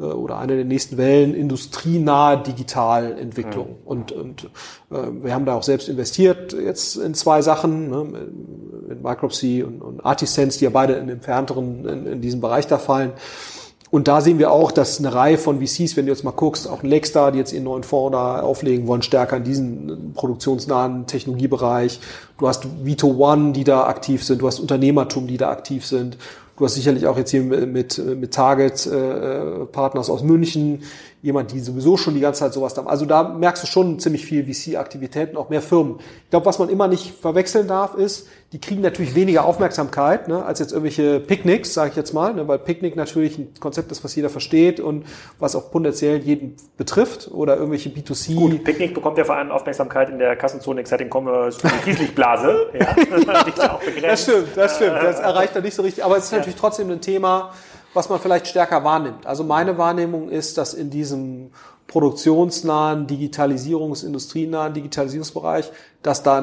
Äh, oder eine der nächsten Wellen industrienahe Digitalentwicklung. Ja. Und, und äh, wir haben da auch selbst investiert jetzt in zwei Sachen, ne? in Micropsy und, und Artisense, die ja beide in entfernteren in, in diesem Bereich da fallen. Und da sehen wir auch, dass eine Reihe von VCs, wenn du jetzt mal guckst, auch ein Lexstar, die jetzt ihren neuen Fonds da auflegen wollen, stärker in diesen produktionsnahen Technologiebereich. Du hast Vito One, die da aktiv sind. Du hast Unternehmertum, die da aktiv sind. Du hast sicherlich auch jetzt hier mit, mit Target äh, Partners aus München, jemand, die sowieso schon die ganze Zeit sowas haben. Also da merkst du schon ziemlich viel VC-Aktivitäten, auch mehr Firmen. Ich glaube, was man immer nicht verwechseln darf, ist, die kriegen natürlich weniger Aufmerksamkeit ne, als jetzt irgendwelche Picknicks, sage ich jetzt mal, ne, weil Picknick natürlich ein Konzept ist, was jeder versteht und was auch potenziell jeden betrifft oder irgendwelche B2C. Gut, Picknick bekommt ja vor allem Aufmerksamkeit in der Kassenzone Exciting Commerce Kieslichtblase. ja, das stimmt, das stimmt. Das erreicht er nicht so richtig, aber es ist natürlich trotzdem ein Thema, was man vielleicht stärker wahrnimmt. Also meine Wahrnehmung ist, dass in diesem produktionsnahen, Digitalisierungs-, industrienahen Digitalisierungsbereich, dass da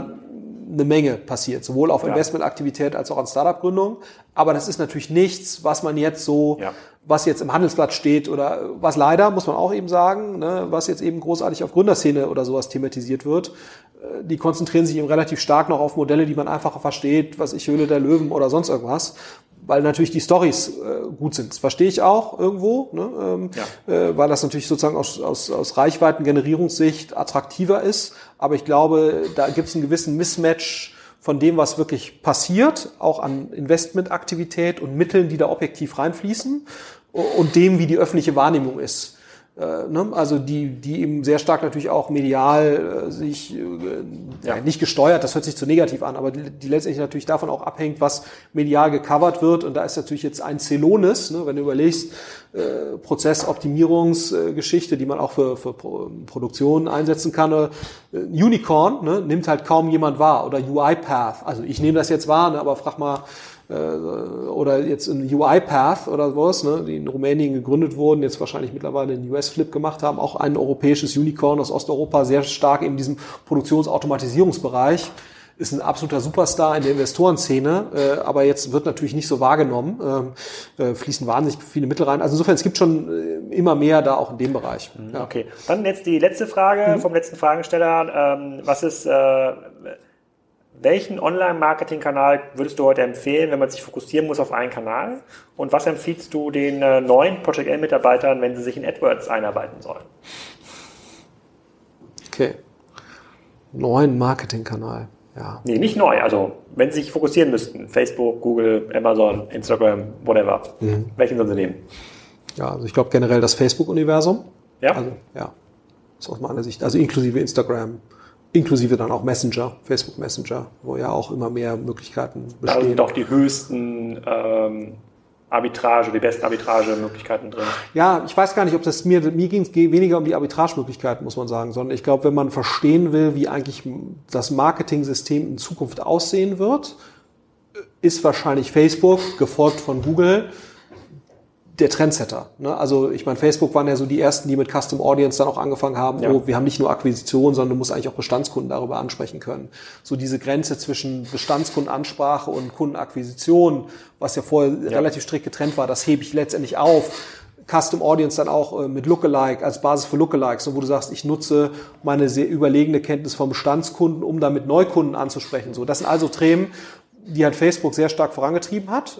eine Menge passiert, sowohl auf ja. Investmentaktivität als auch an Startup-Gründung. Aber das ist natürlich nichts, was man jetzt so, ja. was jetzt im Handelsblatt steht oder was leider, muss man auch eben sagen, ne, was jetzt eben großartig auf Gründerszene oder sowas thematisiert wird. Äh, die konzentrieren sich eben relativ stark noch auf Modelle, die man einfacher versteht, was ich Höhle der Löwen oder sonst irgendwas weil natürlich die Stories äh, gut sind. Das verstehe ich auch irgendwo, ne? ähm, ja. äh, weil das natürlich sozusagen aus, aus, aus Reichweitengenerierungssicht attraktiver ist. Aber ich glaube, da gibt es einen gewissen Mismatch von dem, was wirklich passiert, auch an Investmentaktivität und Mitteln, die da objektiv reinfließen, und dem, wie die öffentliche Wahrnehmung ist. Äh, ne? Also die, die eben sehr stark natürlich auch medial äh, sich äh, ja. nicht gesteuert, das hört sich zu negativ an, aber die, die letztendlich natürlich davon auch abhängt, was medial gecovert wird. Und da ist natürlich jetzt ein Celonis, ne? wenn du überlegst, äh, Prozessoptimierungsgeschichte, die man auch für, für Produktion einsetzen kann. Äh, Unicorn ne? nimmt halt kaum jemand wahr oder UiPath. Also ich nehme das jetzt wahr, ne? aber frag mal oder jetzt in UiPath oder was, ne, die in Rumänien gegründet wurden, jetzt wahrscheinlich mittlerweile einen US-Flip gemacht haben, auch ein europäisches Unicorn aus Osteuropa, sehr stark in diesem Produktionsautomatisierungsbereich. ist ein absoluter Superstar in der Investorenszene, äh, aber jetzt wird natürlich nicht so wahrgenommen, ähm, äh, fließen wahnsinnig viele Mittel rein. Also insofern, es gibt schon äh, immer mehr da auch in dem Bereich. Mhm, ja. Okay, dann jetzt die letzte Frage mhm. vom letzten Fragesteller. Ähm, was ist, äh, welchen Online-Marketing-Kanal würdest du heute empfehlen, wenn man sich fokussieren muss auf einen Kanal? Und was empfiehlst du den äh, neuen Project L-Mitarbeitern, wenn sie sich in AdWords einarbeiten sollen? Okay. Neuen Marketingkanal. Ja. Nee, nicht neu. Also, wenn sie sich fokussieren müssten, Facebook, Google, Amazon, Instagram, whatever, mhm. welchen sollen sie nehmen? Ja, also ich glaube generell das Facebook-Universum. Ja. Also, ja. Das ist aus meiner Sicht. Also inklusive Instagram, inklusive dann auch Messenger, Facebook Messenger, wo ja auch immer mehr Möglichkeiten bestehen. Da sind auch die höchsten ähm, Arbitrage, die besten Arbitragemöglichkeiten drin. Ja, ich weiß gar nicht, ob das mir, mir ging es weniger um die Arbitragemöglichkeiten, muss man sagen, sondern ich glaube, wenn man verstehen will, wie eigentlich das Marketing-System in Zukunft aussehen wird, ist wahrscheinlich Facebook, gefolgt von Google, der Trendsetter. Ne? Also ich meine, Facebook waren ja so die ersten, die mit Custom Audience dann auch angefangen haben, ja. oh, wir haben nicht nur Akquisition, sondern du musst eigentlich auch Bestandskunden darüber ansprechen können. So diese Grenze zwischen Bestandskundenansprache und Kundenakquisition, was ja vorher ja. relativ strikt getrennt war, das hebe ich letztendlich auf. Custom Audience dann auch äh, mit Lookalike als Basis für Lookalikes, wo du sagst, ich nutze meine sehr überlegene Kenntnis von Bestandskunden, um damit Neukunden anzusprechen. So, das sind also Themen, die halt Facebook sehr stark vorangetrieben hat.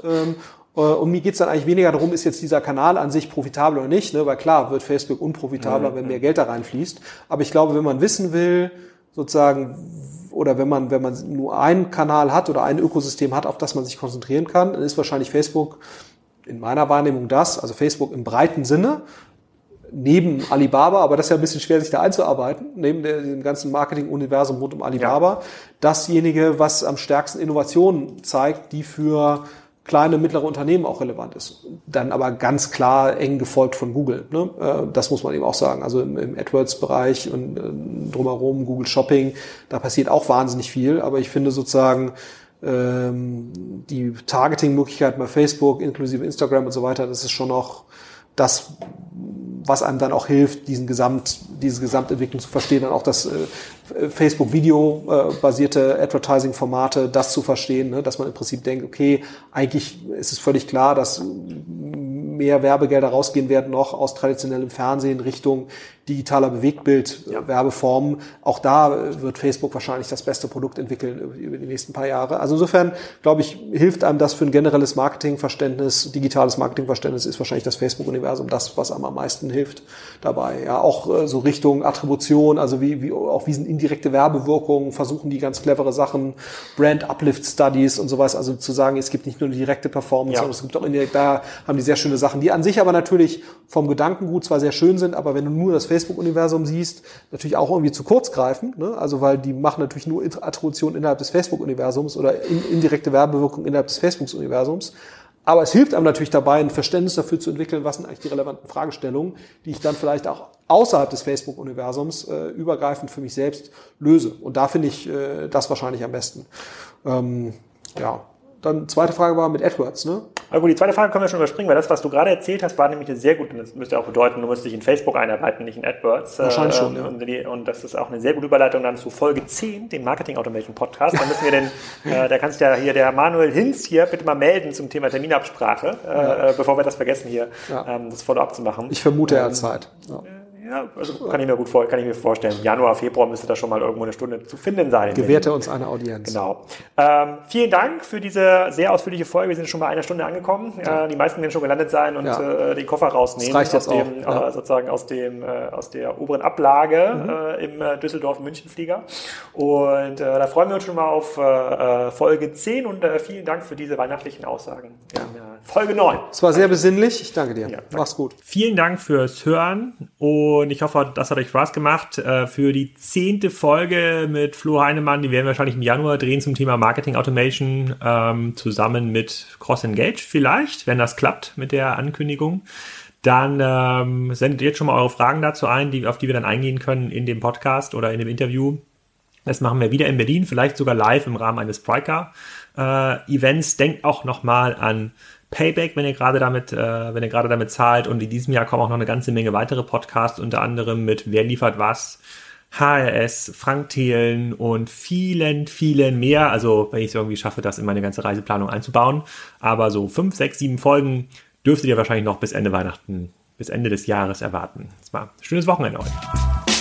Äh, und mir geht's dann eigentlich weniger darum, ist jetzt dieser Kanal an sich profitabel oder nicht, ne? weil klar wird Facebook unprofitabler, mhm. wenn mehr Geld da reinfließt. Aber ich glaube, wenn man wissen will, sozusagen, oder wenn man, wenn man nur einen Kanal hat oder ein Ökosystem hat, auf das man sich konzentrieren kann, dann ist wahrscheinlich Facebook in meiner Wahrnehmung das, also Facebook im breiten Sinne, neben Alibaba, aber das ist ja ein bisschen schwer, sich da einzuarbeiten, neben dem ganzen Marketing-Universum rund um Alibaba, ja. dasjenige, was am stärksten Innovationen zeigt, die für kleine, mittlere Unternehmen auch relevant ist. Dann aber ganz klar eng gefolgt von Google. Ne? Äh, das muss man eben auch sagen. Also im, im AdWords-Bereich und äh, drumherum, Google Shopping, da passiert auch wahnsinnig viel. Aber ich finde sozusagen, ähm, die Targeting-Möglichkeiten bei Facebook, inklusive Instagram und so weiter, das ist schon noch das, was einem dann auch hilft, diesen Gesamt, diese Gesamtentwicklung zu verstehen, dann auch das äh, Facebook-Video-basierte Advertising-Formate, das zu verstehen, ne, dass man im Prinzip denkt, okay, eigentlich ist es völlig klar, dass mehr Werbegelder rausgehen werden noch aus traditionellem Fernsehen Richtung digitaler Bewegtbild-Werbeformen. Ja. Auch da wird Facebook wahrscheinlich das beste Produkt entwickeln über die nächsten paar Jahre. Also insofern, glaube ich, hilft einem das für ein generelles Marketingverständnis, digitales Marketingverständnis ist wahrscheinlich das Facebook-Universum das, was einem am meisten hilft dabei. Ja, auch äh, so Richtung Attribution, also wie, wie auch wie sind indirekte Werbewirkungen, versuchen die ganz clevere Sachen, Brand Uplift Studies und sowas, also zu sagen, es gibt nicht nur eine direkte Performance, ja. sondern es gibt auch indirekt, da haben die sehr schöne Sachen, die an sich aber natürlich vom Gedankengut zwar sehr schön sind, aber wenn du nur das Facebook Facebook-Universum siehst, natürlich auch irgendwie zu kurz greifen. Ne? Also weil die machen natürlich nur Attribution innerhalb des Facebook-Universums oder in, indirekte Werbewirkung innerhalb des Facebook-Universums. Aber es hilft einem natürlich dabei, ein Verständnis dafür zu entwickeln, was sind eigentlich die relevanten Fragestellungen, die ich dann vielleicht auch außerhalb des Facebook-Universums äh, übergreifend für mich selbst löse. Und da finde ich äh, das wahrscheinlich am besten. Ähm, ja, dann zweite Frage war mit AdWords, ne? Aber gut, die zweite Frage können wir schon überspringen, weil das, was du gerade erzählt hast, war nämlich eine sehr gute, das müsste auch bedeuten, du musst dich in Facebook einarbeiten, nicht in AdWords. Wahrscheinlich äh, schon, ja. Und, die, und, das ist auch eine sehr gute Überleitung dann zu Folge 10, dem Marketing Automation Podcast. Da müssen wir den, äh, da kannst ja hier der Manuel Hinz hier bitte mal melden zum Thema Terminabsprache, äh, ja. bevor wir das vergessen hier, ja. ähm, das Follow-up zu machen. Ich vermute, er hat ähm, Zeit. Ja. Ja, also kann ich mir gut vor, kann ich mir vorstellen. Januar, Februar müsste da schon mal irgendwo eine Stunde zu finden sein. Gewährte uns eine Audienz. Genau. Ähm, vielen Dank für diese sehr ausführliche Folge. Wir sind schon bei einer Stunde angekommen. Ja. Äh, die meisten werden schon gelandet sein und ja. äh, den Koffer rausnehmen. Das reicht jetzt aus dem, auch. Ja. Äh, sozusagen aus dem, äh, aus der oberen Ablage mhm. Äh, im äh, Düsseldorf-München-Flieger. Und da freuen wir uns schon mal auf Folge 10 und vielen Dank für diese weihnachtlichen Aussagen. Ja. Folge 9. Es war sehr besinnlich. Ich danke dir. Mach's gut. Vielen Dank fürs Hören und ich hoffe, das hat hat euch Spaß gemacht. Äh, für die zehnte Folge mit Flo Heinemann, die werden wir wahrscheinlich im Januar drehen zum Thema Marketing Automation, ähm, zusammen mit Cross Engage vielleicht, wenn das klappt mit der Ankündigung. Dann ähm, sendet jetzt schon mal eure Fragen dazu ein, die, auf die wir dann eingehen können in dem Podcast oder in dem Interview. Das machen wir wieder in Berlin, vielleicht sogar live im Rahmen eines Priker-Events. Äh, Denkt auch nochmal an Payback, wenn ihr gerade damit, äh, wenn ihr gerade damit zahlt. Und in diesem Jahr kommen auch noch eine ganze Menge weitere Podcasts, unter anderem mit Wer liefert was, HRS, Frank Thelen und vielen, vielen mehr. Also wenn ich es irgendwie schaffe, das in meine ganze Reiseplanung einzubauen. Aber so fünf, sechs, sieben Folgen dürftet ihr wahrscheinlich noch bis Ende Weihnachten, bis Ende des Jahres erwarten. Das war ein schönes Wochenende heute.